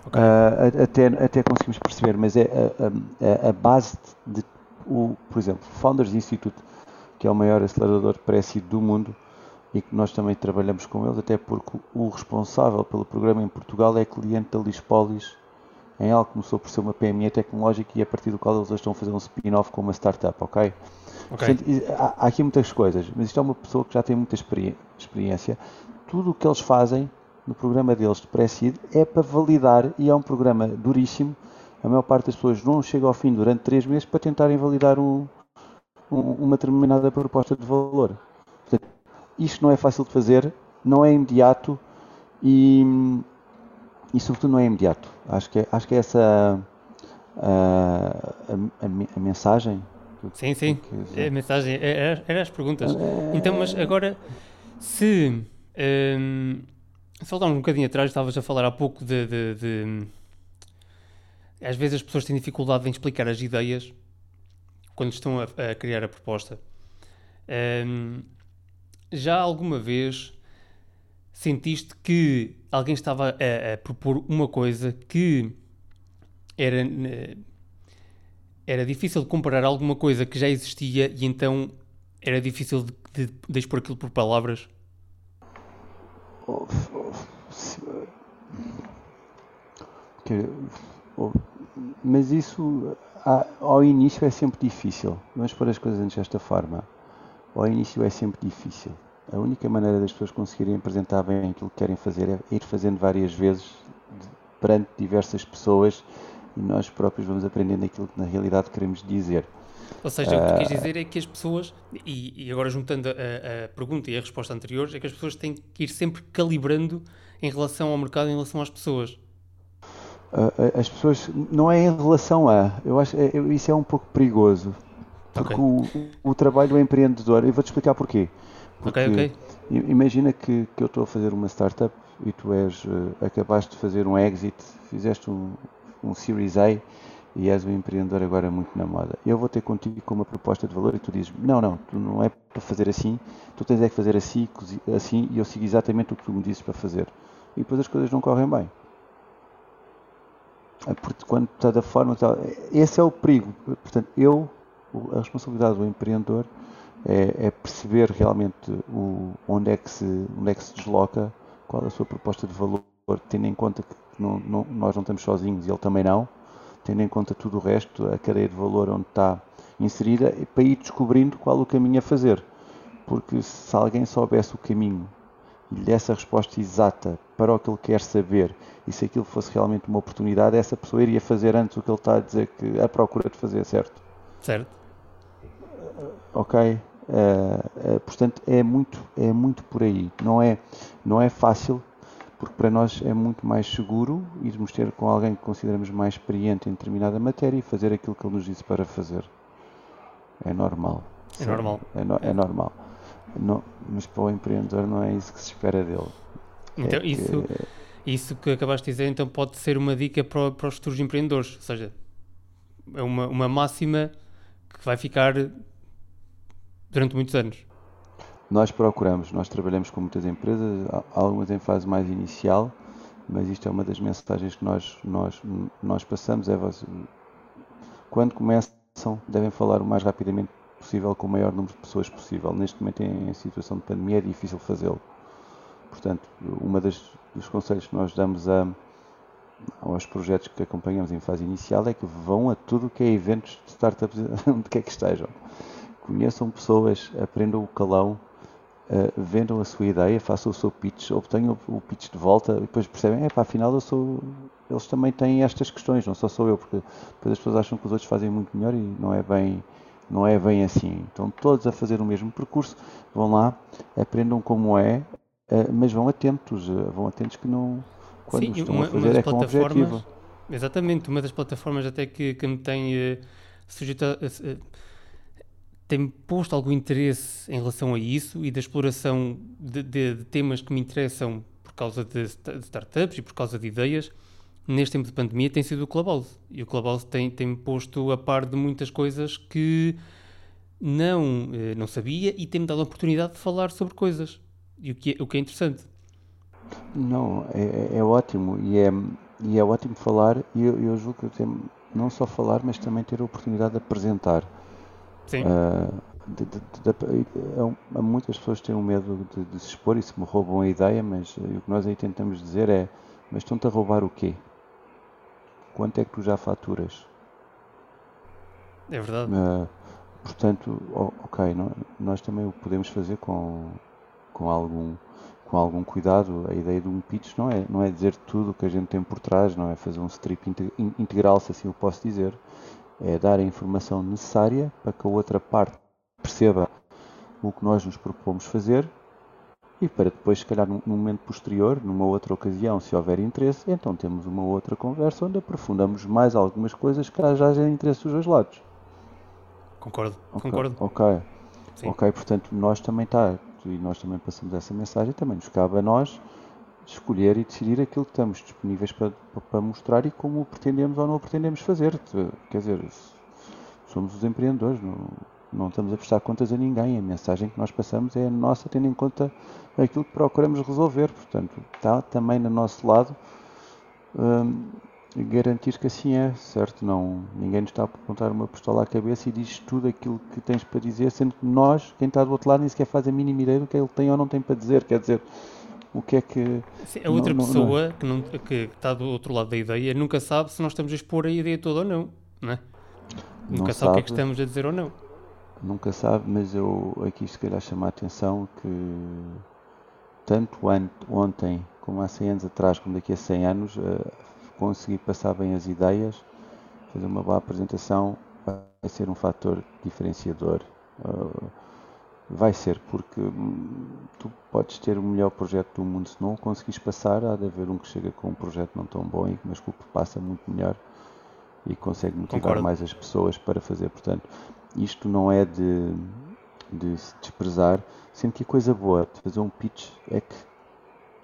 A: Okay. Uh, até, até conseguimos perceber, mas é a, a, a base de, o, por exemplo, Founders Institute, que é o maior acelerador pré-seed do mundo, e que nós também trabalhamos com eles, até porque o responsável pelo programa em Portugal é cliente da Lispolis, em algo que começou por ser uma PME tecnológica e a partir do qual eles estão a fazer um spin-off com uma startup, ok?
B: okay.
A: Portanto, há, há, aqui muitas coisas, mas isto é uma pessoa que já tem muita experiência. Tudo o que eles fazem no programa deles de pré-seed é para validar e é um programa duríssimo. A maior parte das pessoas não chega ao fim durante três meses para tentarem validar um, um, uma determinada proposta de valor. Portanto, isto não é fácil de fazer, não é imediato e, e sobretudo não é imediato. Acho que é, acho que é essa a, a, a mensagem.
B: Sim, sim, é a mensagem, era, era as perguntas. É... Então, mas agora, se um, saltarmos um bocadinho atrás, estavas a falar há pouco de, de, de, Às vezes as pessoas têm dificuldade em explicar as ideias quando estão a, a criar a proposta. Um, já alguma vez sentiste que alguém estava a, a propor uma coisa que era, era difícil de comparar alguma coisa que já existia e então era difícil de, de, de expor aquilo por palavras?
A: Mas isso ao início é sempre difícil. Vamos pôr as coisas desta forma. Ao início é sempre difícil. A única maneira das pessoas conseguirem apresentar bem aquilo que querem fazer é ir fazendo várias vezes perante diversas pessoas e nós próprios vamos aprendendo aquilo que na realidade queremos dizer.
B: Ou seja, uh, o que tu queres ah, dizer é que as pessoas, e, e agora juntando a, a, pergunta e a resposta anterior, é que as pessoas têm que ir sempre calibrando em relação ao mercado, em relação às pessoas.
A: Uh, as pessoas, não é em relação a, eu acho é, isso é um pouco perigoso. Porque okay. o, o trabalho do empreendedor, eu vou-te explicar porquê. Porque ok, ok. Imagina que, que eu estou a fazer uma startup e tu és, uh, acabaste de fazer um exit, fizeste um, um Series A e és um empreendedor agora muito na moda. Eu vou ter contigo com uma proposta de valor e tu dizes, não, não, tu não é para fazer assim, tu tens é que fazer assim, assim e eu sigo exatamente o que tu me dizes para fazer. E depois as coisas não correm bem. É porque quando está da forma, esse é o perigo. Portanto, eu, a responsabilidade do empreendedor é, é perceber realmente o, onde, é que se, onde é que se desloca, qual a sua proposta de valor, tendo em conta que não, não, nós não estamos sozinhos e ele também não, tendo em conta tudo o resto, a cadeia de valor onde está inserida, para ir descobrindo qual o caminho a fazer. Porque se alguém soubesse o caminho e lhe desse a resposta exata para o que ele quer saber e se aquilo fosse realmente uma oportunidade, essa pessoa iria fazer antes o que ele está a dizer que a procura de fazer, certo?
B: Certo.
A: Ok. Uh, uh, portanto, é muito, é muito por aí. Não é, não é fácil, porque para nós é muito mais seguro irmos ter com alguém que consideramos mais experiente em determinada matéria e fazer aquilo que ele nos disse para fazer. É normal.
B: É normal.
A: É, no, é normal. Não, mas para o empreendedor não é isso que se espera dele.
B: Então, é isso, que... isso que acabaste de dizer, então pode ser uma dica para, para os futuros empreendedores. Ou seja, é uma, uma máxima que vai ficar durante muitos anos?
A: Nós procuramos, nós trabalhamos com muitas empresas, algumas em fase mais inicial, mas isto é uma das mensagens que nós, nós, nós passamos, é quando começam, devem falar o mais rapidamente possível com o maior número de pessoas possível. Neste momento, em, situação de pandemia, é difícil fazê-lo. Portanto, uma das dos conselhos que nós damos a, aos projetos que acompanhamos em fase inicial é que vão a tudo o que é eventos de startups, onde quer que estejam conheçam pessoas, aprendam o calão, uh, vendam a sua ideia, façam o seu pitch, obtenham o, pitch de volta e depois percebem, é pá, afinal eu sou. Eles também têm estas questões, não só sou eu, porque depois as pessoas acham que os outros fazem muito melhor e não é bem, não é bem assim. Estão todos a fazer o mesmo percurso, vão lá, aprendam como é, uh, mas vão atentos, uh, vão atentos que não. Quando Sim, estão uma, a fazer é com objetivo.
B: Exatamente, uma das plataformas até que, que me tem uh, sujeitado tem posto algum interesse em relação a isso e da exploração de, de, de temas que me interessam por causa de, de, startups e por causa de ideias neste tempo de pandemia tem sido o Clubhouse. E o Clubhouse tem, tem posto a par de muitas coisas que não, eh, não sabia e tem-me dado a oportunidade de falar sobre coisas. E o que é, o que é interessante.
A: Não, é, é ótimo. E é, e é ótimo falar. E eu, eu julgo que eu não só falar, mas também ter a oportunidade de apresentar
B: Sim. Uh,
A: de, de, de, muitas pessoas têm um medo de, se expor e se me roubam a ideia, mas uh, o que nós aí tentamos dizer é: mas estão-te a roubar o quê? Quanto é que tu já faturas?
B: É verdade. Uh,
A: portanto, ok, não, nós também o podemos fazer com, com, algum, com algum cuidado. A ideia de um pitch não é, não é dizer tudo o que a gente tem por trás, não é fazer um strip integral, se assim o posso dizer é dar a informação necessária para que a outra parte perceba o que nós nos propomos fazer e para depois, se calhar, num momento posterior, numa outra ocasião, se houver interesse, então temos uma outra conversa onde aprofundamos mais algumas coisas que já haja interesse dos dois lados.
B: Concordo,
A: okay,
B: concordo.
A: Ok, Sim. ok, portanto, nós também está, e nós também passamos essa mensagem, também nos cabe a nós escolher e decidir aquilo que estamos disponíveis para, para mostrar e como pretendemos ou não pretendemos fazer. Quer dizer, somos os empreendedores, não, Não estamos a prestar contas a ninguém. A mensagem que nós passamos é a nossa, tendo em conta aquilo que procuramos resolver. Portanto, está também no nosso lado hum, garantir que assim é, certo? Não, ninguém nos está a apontar uma pistola à cabeça e diz tudo aquilo que tens para dizer, sendo que nós, quem está do outro lado, nem sequer faz a mínima ideia do que ele tem ou não tem para dizer. Quer dizer, o que é que.
B: Sim, a outra não, pessoa não, não... Que, não, que está do outro lado da ideia nunca sabe se nós estamos a expor a ideia toda ou não, não é? Nunca sabe, sabe o que é que estamos a dizer ou não.
A: Nunca sabe, mas eu aqui se calhar chamo a atenção que tanto ontem como há 100 anos atrás, como daqui a 100 anos, uh, conseguir passar bem as ideias, fazer uma boa apresentação, vai ser um fator diferenciador. Uh, vai ser, porque hum, tu podes ter o melhor projeto do mundo, se não o conseguires passar, há de haver um que chega com um projeto não tão bom, mas que o passa muito melhor e consegue motivar Concordo. mais as pessoas para fazer. Portanto, isto não é de, de se desprezar, sendo que a coisa boa de fazer um pitch é que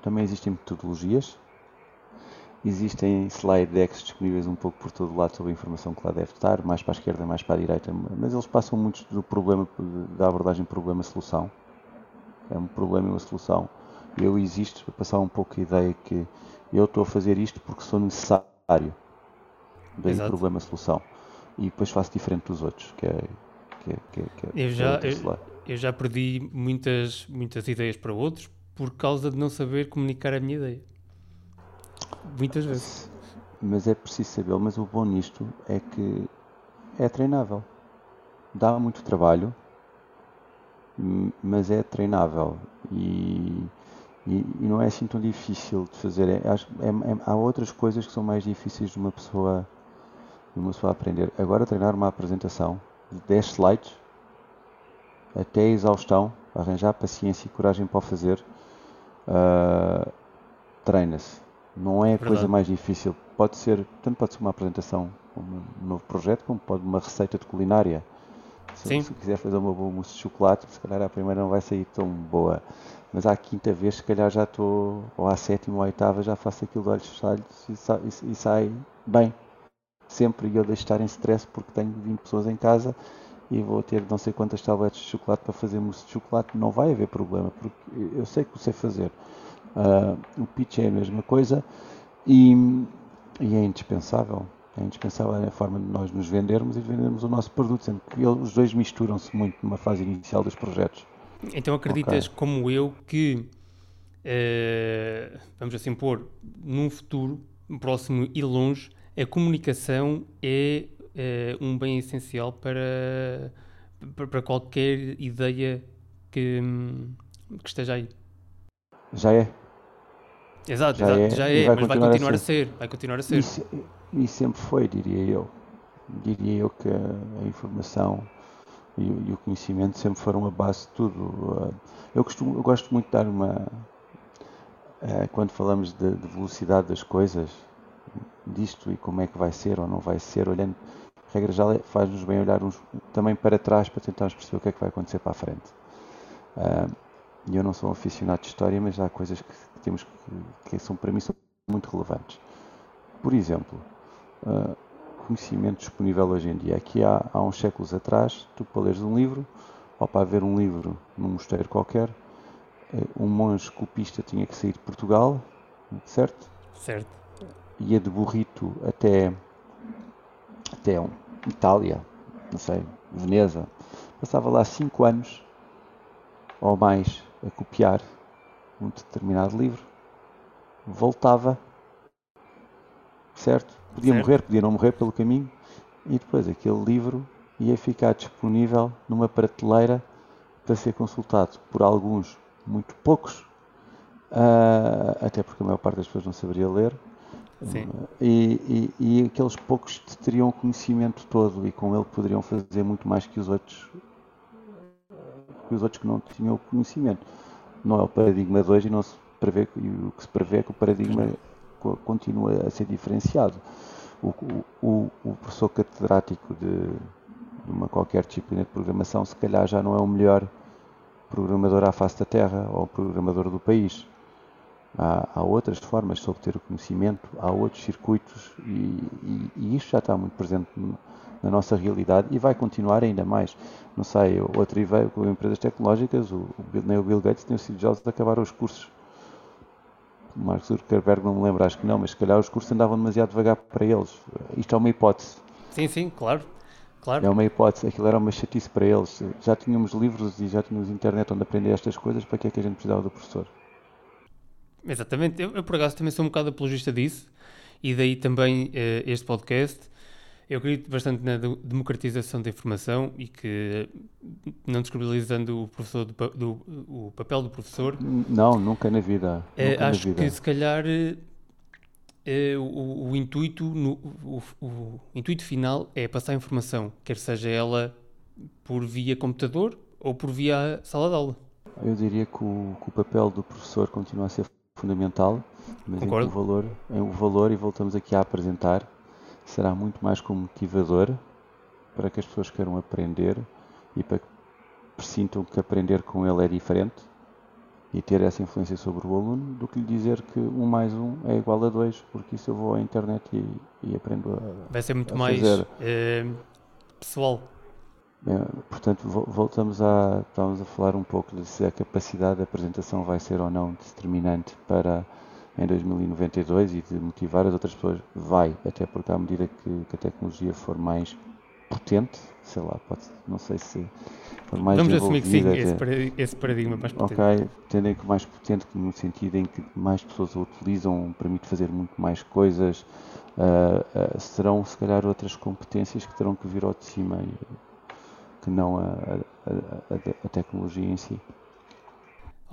A: também existem metodologias, existem slide decks disponíveis um pouco por todo o lado sobre a informação que lá deve estar, mais para a esquerda, mais para a direita, mas eles passam muito do problema, da abordagem problema-solução. É um problema e uma solução. Eu existo para passar um pouco a ideia que eu estou a fazer isto porque sou necessário. Daí problema-solução e depois faço diferente dos outros, que é. Que é, que é, que é
B: eu, já, eu, eu, já perdi muitas, muitas ideias para outros por causa de não saber comunicar a minha ideia. Muitas vezes.
A: Mas é preciso saber, mas o bom nisto é que é treinável. Dá muito trabalho, mas é treinável e, e, e não é assim tão difícil de fazer. É, é, é, há outras coisas que são mais difíceis de uma pessoa e uma pessoa aprender. Agora treinar uma apresentação de 10 slides até a exaustão, arranjar paciência e coragem para o fazer, uh, treina-se. Não é a coisa mais difícil. Pode ser, tanto pode ser uma apresentação, um novo projeto, como pode uma receita de culinária. Se, Sim. se quiser fazer uma boa mousse de chocolate, se calhar a primeira não vai sair tão boa. Mas à quinta vez, se calhar já estou, ou à sétima ou à oitava, já faço aquilo de olhos fechados e, e, e sai bem sempre eu deixo estar em stress porque tenho 20 pessoas em casa e vou ter não sei quantas tabletes de chocolate para fazer mousse de chocolate, não vai haver problema, porque eu sei que o sei fazer. Uh, o pitch é a mesma coisa e, e, é indispensável. É indispensável a forma de nós nos vendermos e de vendermos o nosso produto, sendo que os dois misturam-se muito numa fase inicial dos projetos.
B: Então acreditas, okay. como eu, que, uh, vamos assim pôr, num futuro próximo e longe, a comunicação é, é um bem essencial para, para qualquer ideia que, que esteja aí.
A: Já é.
B: Exato, já exato, é, já é, vai mas vai continuar a ser. Vai continuar a ser.
A: E, e, sempre foi, diria eu. Diria eu que a informação e, e, o conhecimento sempre foram a base de tudo. Eu, costumo, eu gosto muito de dar uma. Eh, quando falamos de, de velocidade das coisas, disto e como é que vai ser ou não vai ser, olhando, regra já faz-nos bem olhar uns, também para trás para tentarmos perceber o que é que vai acontecer para a frente. Uh, eu não sou um aficionado de história, mas há coisas que temos que, que, são para mim são muito relevantes. Por exemplo, uh, conhecimento disponível hoje em dia. Aqui há, há uns séculos atrás, tu para leres um livro, ou para ver um livro num mosteiro qualquer, uh, um monge copista tinha que sair de Portugal, certo?
B: Certo
A: ia de burrito até, até Itália, não sei, Veneza. Passava lá cinco anos ou mais a copiar um determinado livro. Voltava, certo? Podia certo. morrer, podia não morrer pelo caminho. E depois aquele livro ia ficar disponível numa prateleira para ser consultado por alguns, muito poucos, uh, até porque a maior parte das pessoas não saberia ler, Sim. E, e, e, aqueles poucos teriam o conhecimento todo e com ele poderiam fazer muito mais que os outros que os outros que não tinham o conhecimento. Não é o paradigma de hoje e não se prevê, e o que se prevê é que o paradigma continua a ser diferenciado. O, o, o professor catedrático de, de uma qualquer disciplina de programação se calhar já não é o melhor programador à face da Terra ou programador do país Há, há, outras formas de obter o conhecimento, há outros circuitos e, e, e, isto já está muito presente na nossa realidade e vai continuar ainda mais. Não sei, outro veio com empresas tecnológicas, o, nem o Bill Gates nem o Steve Jobs acabaram os cursos. O Mark Zuckerberg não me lembro, acho que não, mas se calhar os cursos andavam demasiado devagar para eles. Isto é uma hipótese.
B: Sim, sim, claro. Claro.
A: É uma hipótese, aquilo era uma chatice para eles. Já tínhamos livros e já tínhamos internet onde aprender estas coisas, para que é que a gente precisava do professor?
B: Exatamente, eu, eu por acaso também sou um bocado apologista disso, e daí também uh, este podcast. Eu acredito bastante na democratização da informação e que, não descredibilizando o, professor do, do, o papel do professor.
A: Não, nunca na vida.
B: Eh,
A: nunca
B: acho
A: na vida.
B: que se calhar uh, o, o, intuito, no, o, o, intuito final é passar a informação, quer seja ela por via computador ou por via sala de aula.
A: Eu diria que o, que o papel do professor continua a ser fundamental, mas o valor, em o valor, e voltamos aqui a apresentar, será muito mais como motivador para que as pessoas queiram aprender e para que presintam que aprender com ele é diferente e ter essa influência sobre o aluno do que lhe dizer que um mais um é igual a dois, porque isso eu vou à internet e, e aprendo a
B: Vai ser muito mais é, pessoal.
A: É, portanto, voltamos a, estamos a falar um pouco de se a capacidade de apresentação vai ser ou não determinante para em 2092 e de motivar as outras pessoas. Vai, até porque à medida que, que a tecnologia for mais potente, sei lá, pode, não sei se for mais
B: Vamos assumir que sim, esse, esse paradigma mais potente.
A: Ok, tendo que mais potente no sentido em que mais pessoas o utilizam, permite fazer muito mais coisas, uh, uh, serão se calhar outras competências que terão que vir ao de cima, que não a, a, a, a tecnologia em si.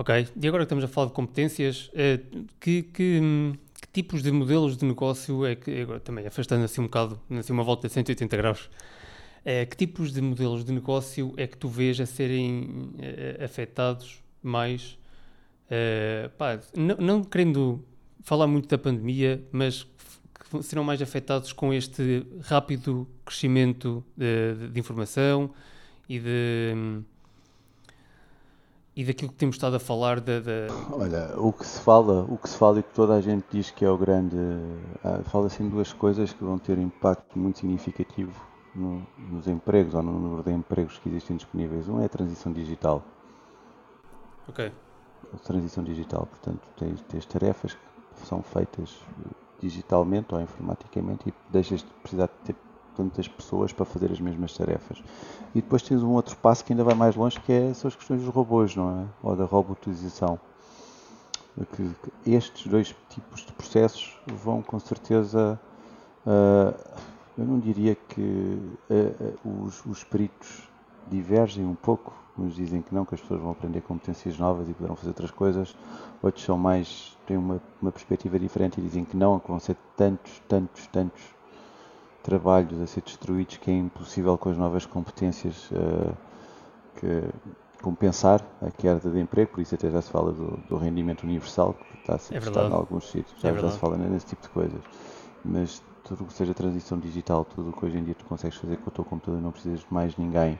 B: Ok, e agora que estamos a falar de competências, eh, que, que, que, tipos de modelos de negócio é que, agora também afastando assim um bocado, assim uma volta de 180 graus, é, que tipos de modelos de negócio é que tu vês a serem é, afetados mais, pá, não, não, querendo falar muito da pandemia, mas que serão mais afetados com este rápido crescimento de, de, de informação e de e daquilo que temos estado a falar da, da,
A: Olha, o que se fala, o que se fala e que toda a gente diz que é o grande, ah, fala-se em duas coisas que vão ter impacto muito significativo no, nos empregos ou no número de empregos que existem disponíveis. Um é a transição digital.
B: Ok.
A: A transição digital, portanto, tens, tens tarefas que são feitas digitalmente ou informaticamente e deixas de precisar de ter tantas pessoas para fazer as mesmas tarefas. E depois tens um outro passo que ainda vai mais longe, que é, são as questões dos robôs, não é? Ou da robotização. Que, estes dois tipos de processos vão com certeza, uh, eu não diria que uh, uh, os, os peritos divergem um pouco, uns dizem que não, que as pessoas vão aprender competências novas e poderão fazer outras coisas, outros são mais, têm uma, uma perspectiva diferente e dizem que não, que vão ser tantos, tantos, tantos trabalhos a ser destruídos que é impossível com as novas competências uh, que compensar a queda de emprego, por isso até já se fala do, do rendimento universal, que está a ser é testado em alguns sítios, já, é já se fala nesse tipo de coisas. Mas tudo o que seja transição digital, tudo o que hoje em dia tu consegues fazer com o teu computador, não precisas de mais ninguém,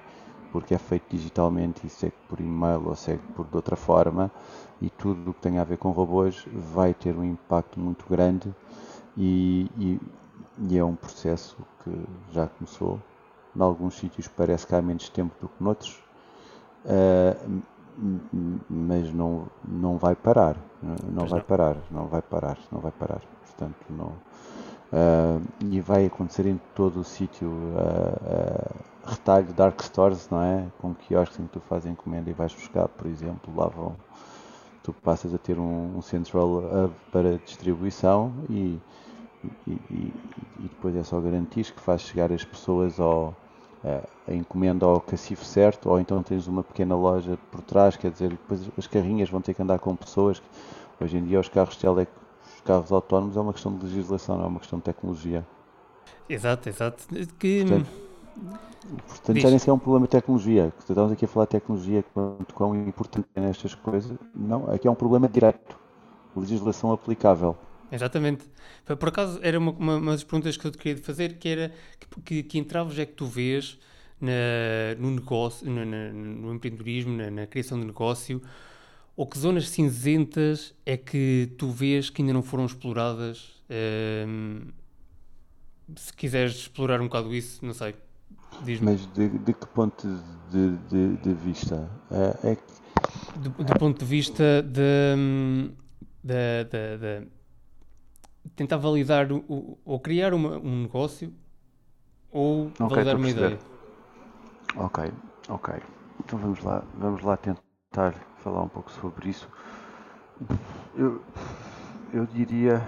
A: porque é feito digitalmente e segue por e-mail ou segue por de outra forma, e tudo o que tem a ver com robôs vai ter um impacto muito grande e, e e é um processo que já começou. Em alguns sítios parece que há menos tempo do que noutros, uh, mas não, não vai parar. Não vai parar, não vai parar, não vai parar. Portanto, não. Uh, e vai acontecer em todo o sítio. Uh, retalho dark stores, não é? Com quiosques em que tu fazes encomenda e vais buscar, por exemplo, lá vão. Tu passas a ter um, um central hub para distribuição e e, e, e, depois é só garantir que faz chegar as pessoas ao, a, a encomenda ao cacifo certo, ou então tens uma pequena loja por trás, quer dizer, depois as carrinhas vão ter que andar com pessoas. Hoje em dia os carros tele, os carros autónomos é uma questão de legislação, não é uma questão de tecnologia.
B: Exato, exato. Que...
A: Portanto, portanto já nem sequer é um problema de tecnologia. Estamos aqui a falar de tecnologia, quanto quão importante é nestas coisas. Não, aqui é um problema direto. Legislação aplicável.
B: Exatamente. Por acaso, era uma, uma, uma, das perguntas que eu te queria fazer, que era que, que, que entraves é que tu vês na, no negócio, no, no empreendedorismo, na, na, criação de negócio, ou que zonas cinzentas é que tu vês que ainda não foram exploradas? Se quiseres explorar um bocado isso, não sei.
A: Mas de, de, que ponto de, de, de vista? É, é
B: que... do, do, ponto de vista de, de, de tentar validar o, ou criar uma, um negócio ou okay, validar uma ideia.
A: Ok, ok. Então vamos lá, vamos lá tentar falar um pouco sobre isso. Eu, eu diria,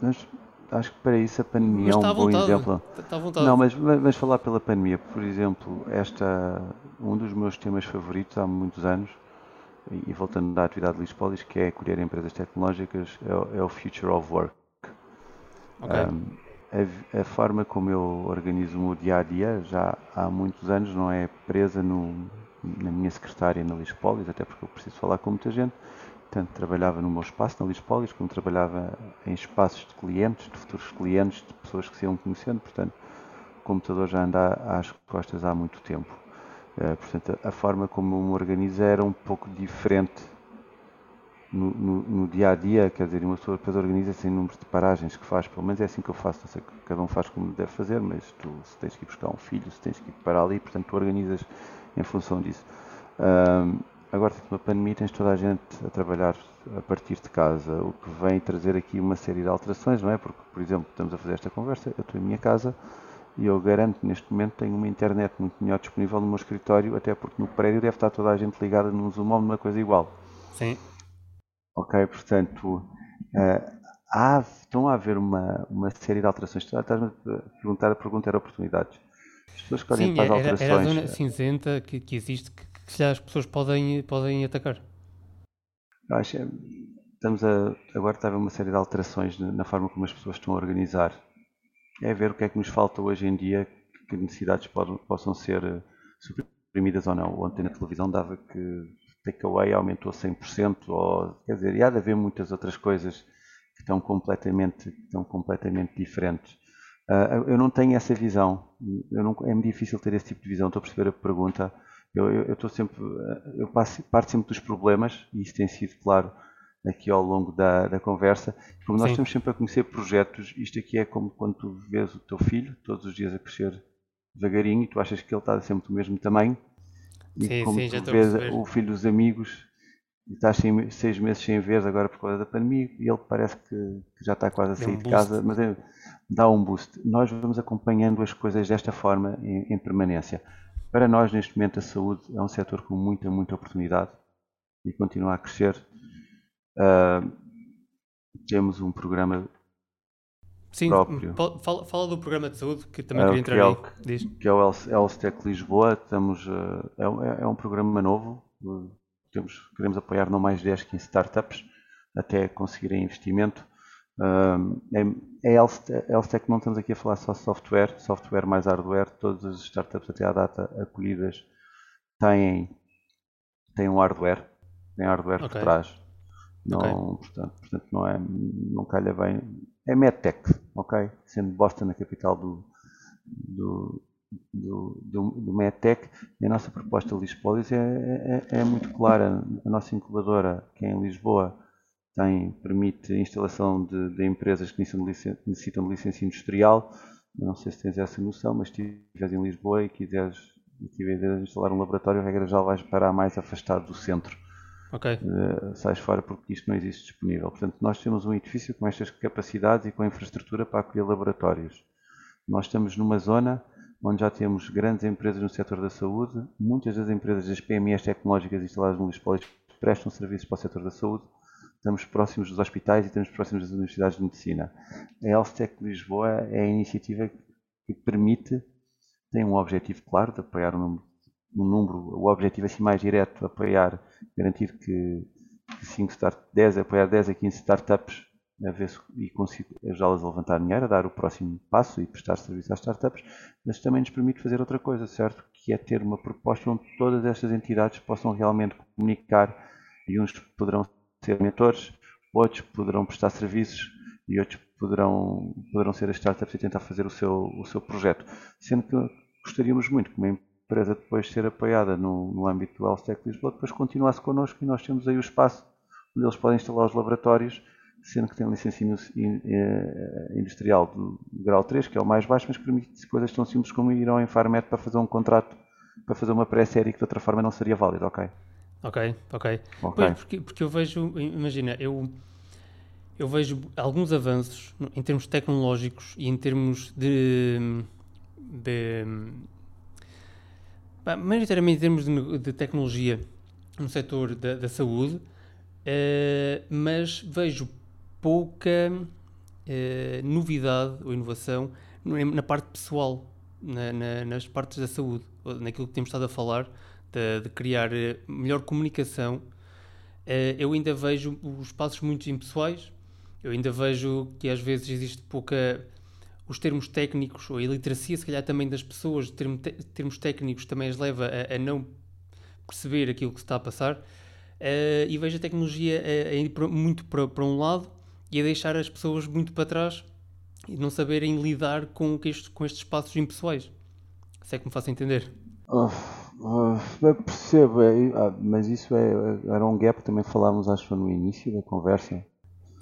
A: mas acho que para isso a pandemia é um bom vontade, exemplo.
B: Está à vontade.
A: Não, mas, mas falar pela pandemia, por exemplo, esta um dos meus temas favoritos há muitos anos, e voltando à atividade de Lispolis, que é colher empresas tecnológicas, é, é o Future of Work. Okay. Um, a, a, forma como eu organizo o meu dia a dia já há muitos anos não é presa no, na minha secretária na Lispolis, até porque eu preciso falar com muita gente. Tanto trabalhava no meu espaço na Lispolis, como trabalhava em espaços de clientes, de futuros clientes, de pessoas que se iam conhecendo. Portanto, o computador já anda às costas há muito tempo. Uh, portanto, a, a forma como eu me organizo era um pouco diferente no, no, no, dia a dia, quer dizer, uma pessoa depois organiza-se em número de paragens que faz, pelo menos é assim que eu faço, não sei cada um faz como deve fazer, mas tu se tens que ir buscar um filho, se tens que ir para ali, portanto tu organizas em função disso. Um, agora tens uma pandemia, tens toda a gente a trabalhar a partir de casa, o que vem trazer aqui uma série de alterações, não é? Porque, por exemplo, estamos a fazer esta conversa, eu estou em minha casa e eu garanto neste momento tenho uma internet muito melhor disponível no meu escritório, até porque no prédio deve estar toda a gente ligada num Zoom ou numa coisa igual.
B: Sim.
A: Ok, portanto, uh, há, estão a haver uma, uma série de alterações. Estás-me a perguntar, a pergunta era oportunidades.
B: As pessoas escolhem Sim, para as era, alterações. Era a zona cinzenta que, que existe que, que as pessoas podem, podem atacar.
A: Acho, estamos a, agora está a haver uma série de alterações na forma como as pessoas estão a organizar. É ver o que é que nos falta hoje em dia, que necessidades podem, possam ser eh, suprimidas ou não. Ontem na televisão dava que takeaway aumentou 100%, ou, quer dizer, e há de haver muitas outras coisas que estão completamente, que estão completamente diferentes. Uh, eu não tenho essa visão, eu não, é muito difícil ter esse tipo de visão, estou a perceber a pergunta. Eu, eu, eu estou sempre, eu passo, parto sempre dos problemas, e isso tem sido claro aqui ao longo da, da conversa. Como nós Sim. estamos sempre a conhecer projetos, isto aqui é como quando tu vês o teu filho todos os dias a crescer devagarinho e tu achas que ele está sempre do mesmo tamanho e sim, como sim, tu vês o filho dos amigos estás sem, seis meses sem ver agora por causa da pandemia e ele parece que, que já está quase a sair um de casa, mas é, dá um boost. Nós vamos acompanhando as coisas desta forma em, em, permanência. Para nós, neste momento, a saúde é um setor com muita, muita oportunidade e continua a crescer. Uh, temos um programa
B: Sim, próprio. Fala, fala, do programa de saúde que também uh, queria entrar que é o,
A: Diz. Que é o Elstec Lisboa. Estamos, é, é, um programa novo. Uh, temos, queremos apoiar não mais 10, 15 startups até conseguirem investimento. É, é Elstec, não estamos aqui a falar só software, software mais hardware. Todas as startups até à data acolhidas têm, têm um hardware, têm hardware okay. por trás. Não, okay. portanto, portanto, não, é, não calha bem é MedTech, ok? Sendo Boston a capital do, do, do, do, do MedTech, e a nossa proposta de Lispolis é, é, é, muito clara. A nossa incubadora, que é em Lisboa, tem, permite a instalação de, de empresas que necessitam de licença industrial. Eu não sei se tens essa noção, mas se estiveres em Lisboa e quiseres, quiseres instalar um laboratório, a regra já vais parar mais afastado do centro
B: okay.
A: uh, sais fora porque isto não existe disponível. Portanto, nós temos um edifício com estas capacidades e com infraestrutura para acolher laboratórios. Nós estamos numa zona onde já temos grandes empresas no setor da saúde, muitas das empresas das PMEs tecnológicas instaladas no Lisboa prestam serviços para o setor da saúde, estamos próximos dos hospitais e estamos próximos das universidades de medicina. A Healthtech Lisboa é a iniciativa que permite, tem um objetivo claro de apoiar um número um número, o objetivo assim mais direto, apoiar, garantir que, que 5 start, 10, apoiar 10 a 15 startups a ver se, e consigo ajudá-las a levantar dinheiro, a dar o próximo passo e prestar serviço às startups, mas também nos permite fazer outra coisa, certo? Que é ter uma proposta onde todas estas entidades possam realmente comunicar e uns poderão ser mentores, outros poderão prestar serviços e outros poderão, poderão ser as startups e tentar fazer o seu, o seu projeto. Sendo que gostaríamos muito que uma empresa depois de ser apoiada no, no âmbito do Health Lisboa, depois continuasse connosco e nós temos aí o espaço onde eles podem instalar os laboratórios sendo que tem licença eh, industrial do grau 3, que é o mais baixo, mas permite coisas tão simples como ir ao Enfarmet para fazer um contrato, para fazer uma pré-série que de outra forma não seria válida, ok?
B: Ok, ok. okay. Pois, porque, porque eu vejo, imagina, eu, eu vejo alguns avanços em termos tecnológicos e em termos de. de maioritariamente em termos de, de tecnologia no setor da, da saúde, uh, mas vejo pouca uh, novidade ou inovação na parte pessoal, na, na, nas partes da saúde, naquilo que temos estado a falar, de, de criar eh, melhor comunicação. Uh, eu ainda vejo os passos muito impessoais, eu ainda vejo que às vezes existe pouca. Os termos técnicos, ou a iliteracia, se calhar também das pessoas, termos, termos técnicos também as leva a, a não perceber aquilo que se está a passar. Uh, e vejo a tecnologia a, a ir muito para, um lado e a deixar as pessoas muito para trás e não saberem lidar com, com estes espaços impessoais. Se é que me faço entender.
A: Uh, uh, percebo, é, ah, mas isso é, era um gap que também falámos, acho no início da conversa.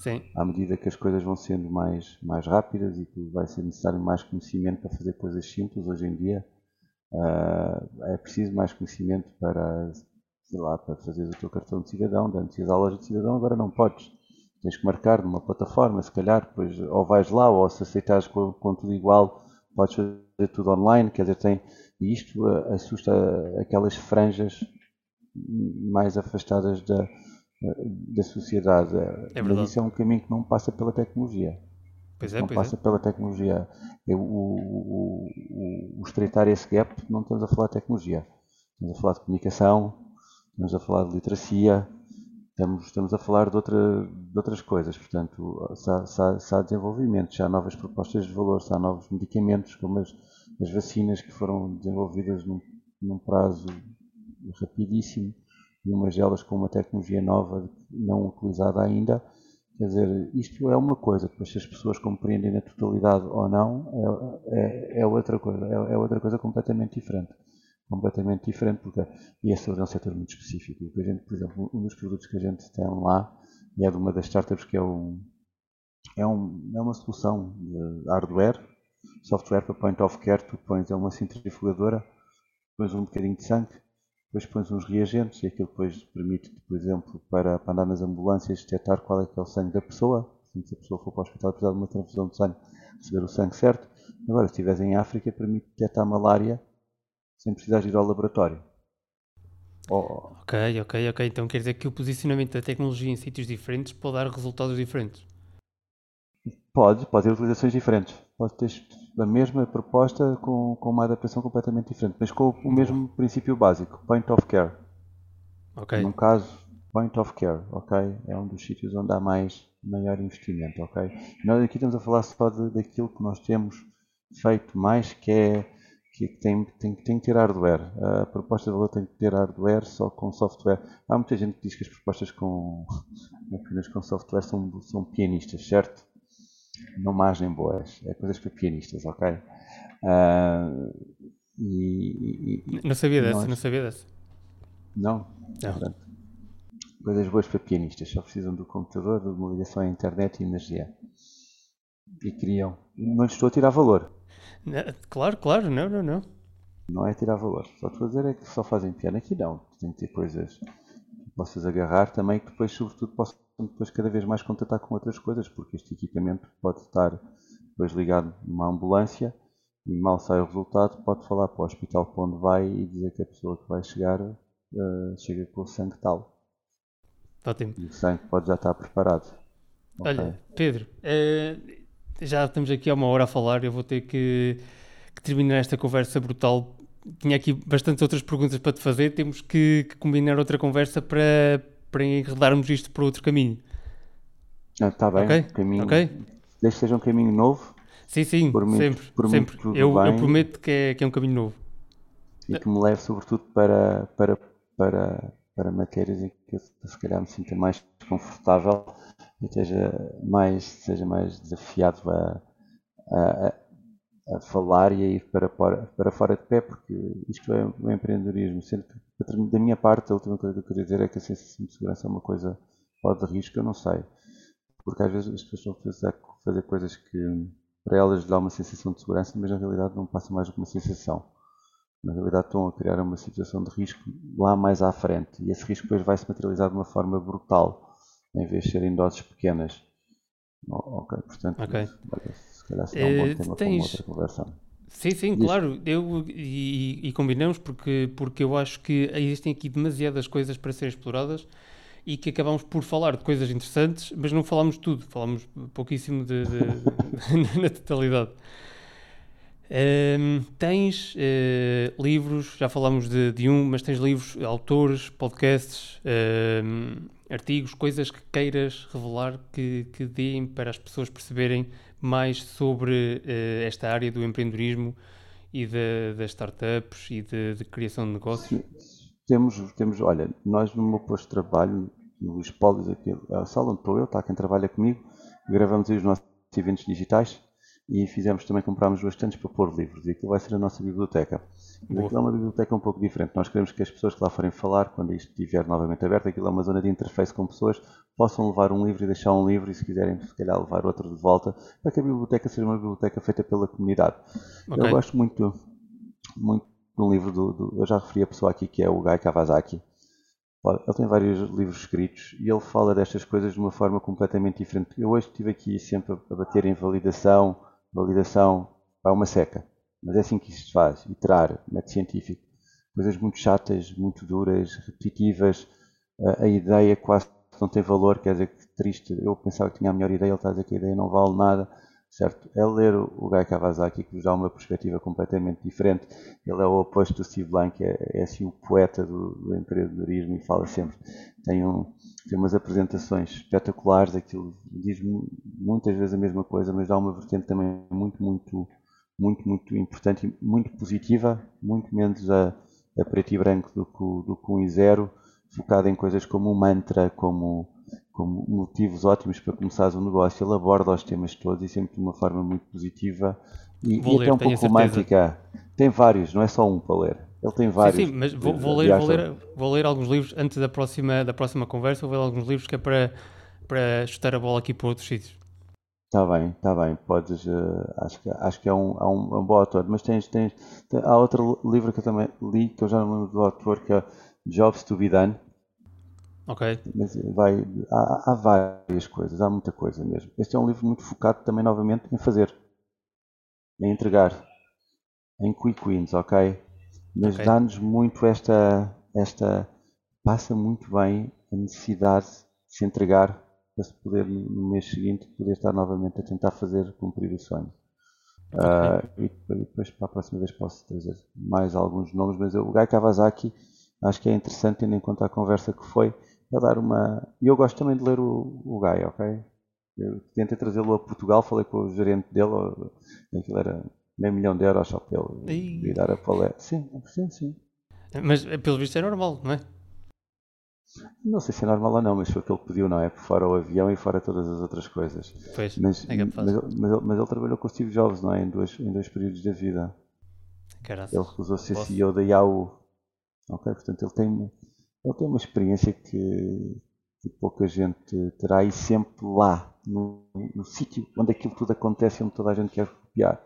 B: Sim.
A: À medida que as coisas vão sendo mais, mais rápidas e que vai ser necessário mais conhecimento para fazer coisas simples hoje em dia, uh, é preciso mais conhecimento para, sei lá, para fazer o teu cartão de cidadão. Antes ias à loja de cidadão, agora não podes tens que marcar numa plataforma, se calhar, depois ou vais lá, ou se aceitares com, com tudo igual, podes fazer tudo online, quer dizer, tem, e isto uh, assusta aquelas franjas mais afastadas da, da sociedade.
B: É Mas
A: isso é um caminho que não passa pela tecnologia.
B: Pois é,
A: não
B: pois
A: passa
B: é.
A: pela tecnologia. O, o, o, o estreitar esse gap, não estamos a falar de tecnologia. Estamos a falar de comunicação, estamos a falar de literacia, Estamos, estamos a falar de, outra, de outras coisas, portanto, se há, se, há, se há, desenvolvimento, se há novas propostas de valor, se há novos medicamentos, como as, as vacinas que foram desenvolvidas num, num prazo rapidíssimo, e umas delas com uma tecnologia nova não utilizada ainda, quer dizer, isto é uma coisa, depois se as pessoas compreendem na totalidade ou não, é, é, é outra coisa, é, é outra coisa completamente diferente completamente diferente, porque e é um setor muito específico. a gente, por exemplo, um dos produtos que a gente tem lá, e é de uma das startups que é, um, é, um, é uma solução de hardware, software para point of care, tu pões é uma centrifugadora, pões um bocadinho de sangue, depois pões uns reagentes e aquilo depois permite, por exemplo, para, para andar nas ambulâncias, detectar qual é que é o sangue da pessoa. Se a pessoa for para o hospital e precisar de uma transfusão de sangue, receber o sangue certo. Agora, se estiveres em África, permite detectar malária sem precisar ir ao laboratório.
B: Oh. Ok, ok, ok. Então quer dizer que o posicionamento da tecnologia em sítios diferentes pode dar resultados diferentes?
A: Pode, pode ter utilizações diferentes. Pode ter a mesma proposta com, com uma adaptação completamente diferente, mas com o mesmo princípio básico, point of care.
B: Ok.
A: Num caso, point of care, ok? É um dos sítios onde há mais, maior investimento, ok? Nós aqui estamos a falar só de, daquilo que nós temos feito mais, que é que tem, tem, tem que ter hardware. A proposta de valor tem que ter hardware só com software. Há muita gente que diz que as propostas com, apenas com software são, são pianistas, certo? Não margem boas. É coisas para pianistas, ok? Uh,
B: e, e, não sabia dessa, nós... não sabia dessa.
A: Não?
B: Não. Portanto,
A: coisas boas para pianistas. Só precisam do computador, de uma ligação à internet e energia. E criam. Não lhes estou a tirar valor
B: Claro, claro, não, não, não.
A: Não é tirar valor. Só estou a dizer é que só fazem piano aqui não. Tem que ter coisas que possas agarrar também que depois, sobretudo, possam depois cada vez mais contatar com outras coisas, porque este equipamento pode estar depois ligado numa ambulância e mal sai o resultado, pode falar para o hospital para onde vai e dizer que a pessoa que vai chegar uh, chega com o sangue tal.
B: Ótimo.
A: E o sangue pode já estar preparado.
B: Olha, okay. Pedro, uh, já estamos aqui há uma hora a falar, eu vou ter que, que terminar esta conversa brutal. Tinha aqui bastantes outras perguntas para te fazer, temos que, que combinar outra conversa para, para enredarmos isto para outro caminho.
A: Está ah, bem,
B: okay?
A: caminho.
B: Okay?
A: Desde que seja um caminho novo.
B: Sim, sim, por sempre. Sempre. Eu, eu, prometo que é, que é um caminho novo.
A: E que me leve, sobretudo, para, para, para, para matérias em que eu, se calhar me sinta mais confortável e esteja mais, seja mais desafiado a, a, a falar e a ir para, para, fora de pé, porque isto é o empreendedorismo. Sendo que, da minha parte, a última coisa que eu queria dizer é que a sensação de segurança é uma coisa pode de risco, eu não sei. porque às vezes as pessoas estão a fazer coisas que para elas dá uma sensação de segurança, mas na realidade não passa mais do que uma sensação. Na realidade estão a criar uma situação de risco lá mais à frente e esse risco depois vai se materializar de uma forma brutal, em vez de serem doses pequenas. Ok, portanto, okay. se calhar será um bom uh, tema tens... para uma outra conversa.
B: Sim, sim, Diz. claro. Eu, e, e, combinamos porque, porque eu acho que existem aqui demasiadas coisas para serem exploradas e que acabamos por falar de coisas interessantes, mas não falamos de tudo, falamos pouquíssimo de, de, na totalidade. Um, tens uh, livros, já falámos de, de, um, mas tens livros, autores, podcasts, um, artigos, coisas que queiras revelar que, que deem para as pessoas perceberem mais sobre uh, esta área do empreendedorismo e das startups e de, de, criação de negócios?
A: Temos, temos, olha, nós no meu posto de trabalho, no Espólios, aqui, a sala onde estou eu, está quem trabalha comigo, gravamos aí os nossos eventos digitais e fizemos também, comprámos bastantes para pôr livros e aquilo vai ser a nossa biblioteca. Mas aquilo é uma biblioteca um pouco diferente. Nós queremos que as pessoas que lá forem falar, quando isto estiver novamente aberto, aquilo é uma zona de interface com pessoas, possam levar um livro e deixar um livro e se quiserem, se calhar, levar outro de volta, para que a biblioteca seja uma biblioteca feita pela comunidade. Okay. Eu gosto muito, muito de um livro do, do, Eu já referi a pessoa aqui que é o Guy Kawasaki. Ele tem vários livros escritos e ele fala destas coisas de uma forma completamente diferente. Eu hoje estive aqui sempre a bater em validação, validação para uma seca. Mas é assim que isso se faz, iterar, método científico. Coisas muito chatas, muito duras, repetitivas, a, ideia quase não tem valor, quer dizer que triste, eu pensava que tinha a melhor ideia, ele está a dizer que a ideia não vale nada, certo? É ler o Guy Kawasaki, que nos dá uma perspectiva completamente diferente. Ele é o oposto do Steve Blank, é, é assim o poeta do, do empreendedorismo e fala sempre. Tem, um, tem umas apresentações espetaculares, aquilo diz muitas vezes a mesma coisa, mas dá uma vertente também muito, muito, muito, muito importante e muito positiva, muito menos a, a preto e branco do que, do que um e zero, focado em coisas como o mantra, como, como motivos ótimos para começares um negócio. Ele aborda os temas todos e sempre de uma forma muito positiva e, e ler, até um pouco romântica. Tem vários, não é só um para ler. Ele tem vários.
B: Sim, sim mas vou, vou, ler, vou, ler, vou ler alguns livros antes da próxima, da próxima conversa. Vou ler alguns livros que é para, para chutar a bola aqui para outros sítios.
A: Está bem, está bem. Podes, uh, acho, que, acho que é um, é um, é um bom autor. Mas tens, tens, há outro livro que eu também li, que eu já não lembro do autor, que é Jobs to be Done.
B: Ok.
A: Mas vai, há, há, várias coisas, há muita coisa mesmo. Este é um livro muito focado também, novamente, em fazer, em entregar, em quick wins, ok? Mas okay. dá-nos muito esta, esta. passa muito bem a necessidade de se entregar para se poder, no mês seguinte, poder estar novamente a tentar fazer cumprir o sonho. Okay. Uh, e depois, para a próxima vez, posso trazer mais alguns nomes, mas eu, o Guy Kawasaki acho que é interessante, tendo em conta a conversa que foi, a dar uma. E eu gosto também de ler o, o Guy, ok? Eu tentei trazê-lo a Portugal, falei com o gerente dele, aquilo era meio milhão de euros só para ele e... dar a palestra. Sim, sim, sim.
B: Mas pelo visto é normal, não é?
A: Não sei se é normal ou não, mas foi o que ele pediu, não é? Fora o avião e fora todas as outras coisas.
B: Pois,
A: mas,
B: é mas,
A: mas, mas, mas, ele trabalhou com o Steve Jobs, não é? Em dois, em dois períodos da vida.
B: Caraca.
A: Ele recusou ser Posso? CEO da Yahoo. Ok? Portanto, ele tem, ele tem uma experiência que, que pouca gente terá e sempre lá, no, no sítio onde aquilo tudo acontece, onde toda a gente quer copiar.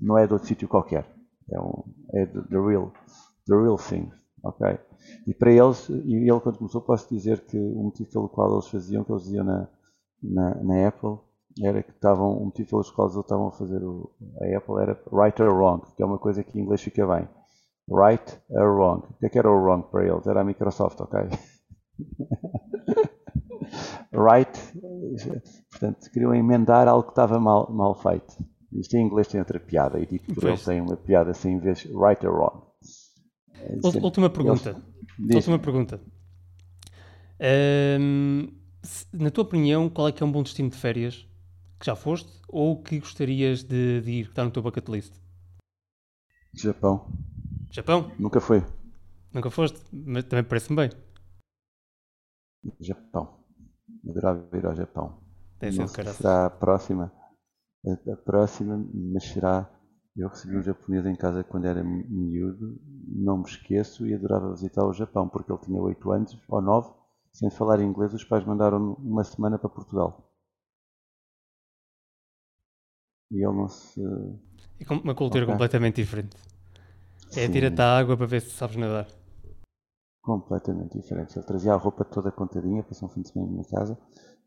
A: Não é de outro sítio qualquer. É, um, é the, the, real, the real thing. Ok? E para eles, e ele quando começou, posso dizer que o motivo pelo qual eles faziam, que eles diziam na, na, na Apple, era que estavam, o motivo pelos quais eles estavam a fazer o, a Apple era right or wrong, que é uma coisa que em inglês fica bem. Right or wrong. O que, é que era o wrong para eles? Era a Microsoft, ok? right, portanto, queriam emendar algo que estava mal, mal feito. Isto em inglês tem outra piada, e dito por eles tem uma piada assim em vez de right or wrong.
B: Última pergunta. Última pergunta. Na tua opinião, qual é que é um bom destino de férias que já foste ou que gostarias de, de ir, que está no teu bucket list?
A: Japão.
B: Japão?
A: Nunca foi.
B: Nunca foste, mas também parece-me bem.
A: Japão. Adorava ir ao Japão.
B: Deve
A: Não sei será a próxima. A próxima, mas será eu recebi um japonês em casa quando era miúdo, não me esqueço, e adorava visitar o Japão, porque ele tinha 8 anos ou 9, sem falar inglês, os pais mandaram uma semana para Portugal. E ele não se.
B: É uma cultura okay. completamente diferente. É tira-te a água para ver se sabes nadar.
A: Completamente diferente. Ele trazia a roupa toda contadinha, passou um fim de semana na minha casa.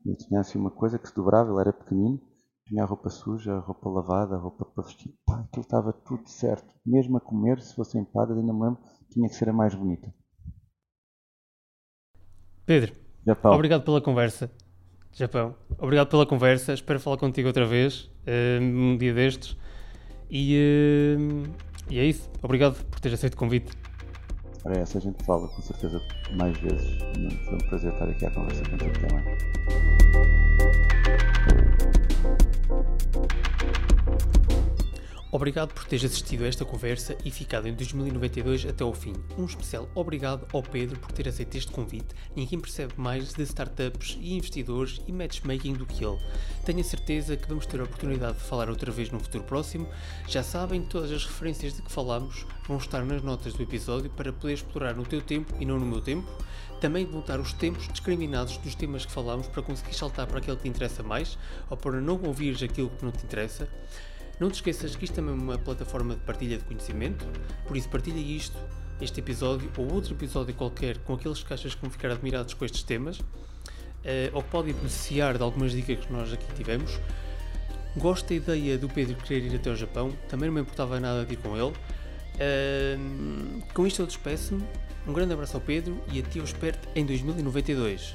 A: E eu tinha assim uma coisa que se dobrava, ele era pequenino, tinha a roupa suja, a roupa lavada, a roupa para vestir. Pá, aquilo estava tudo certo. Mesmo a comer, se fosse empada, ainda me lembro, tinha que ser a mais bonita.
B: Pedro, Japão. obrigado pela conversa. Japão, obrigado pela conversa. Espero falar contigo outra vez, uh, um dia destes. E, uh, e é isso. Obrigado por teres aceito o convite.
A: Ora, essa a gente fala com certeza mais vezes. Foi um prazer estar aqui à conversa contigo também.
B: Obrigado por teres assistido a esta conversa e ficado em 2092 até ao fim. Um especial obrigado ao Pedro por ter aceito este convite. Ninguém percebe mais de startups e investidores e matchmaking do que ele. Tenho a certeza que vamos ter a oportunidade de falar outra vez no futuro próximo. Já sabem, todas as referências de que falamos vão estar nas notas do episódio para poder explorar no teu tempo e não no meu tempo. Também vão estar os tempos discriminados dos temas que falamos para conseguir saltar para aquele que te interessa mais ou para não ouvires aquilo que não te interessa. Não te esqueças que isto também é uma plataforma de partilha de conhecimento, por isso partilha isto, este episódio ou outro episódio qualquer com aqueles que achas que vão ficar admirados com estes temas, uh, ou que podem beneficiar de algumas dicas que nós aqui tivemos. Gosto da ideia do Pedro querer ir até ao Japão, também não me importava nada de ir com ele. Uh, com isto eu despeço-me. Um grande abraço ao Pedro e a ti eu espero em 2092.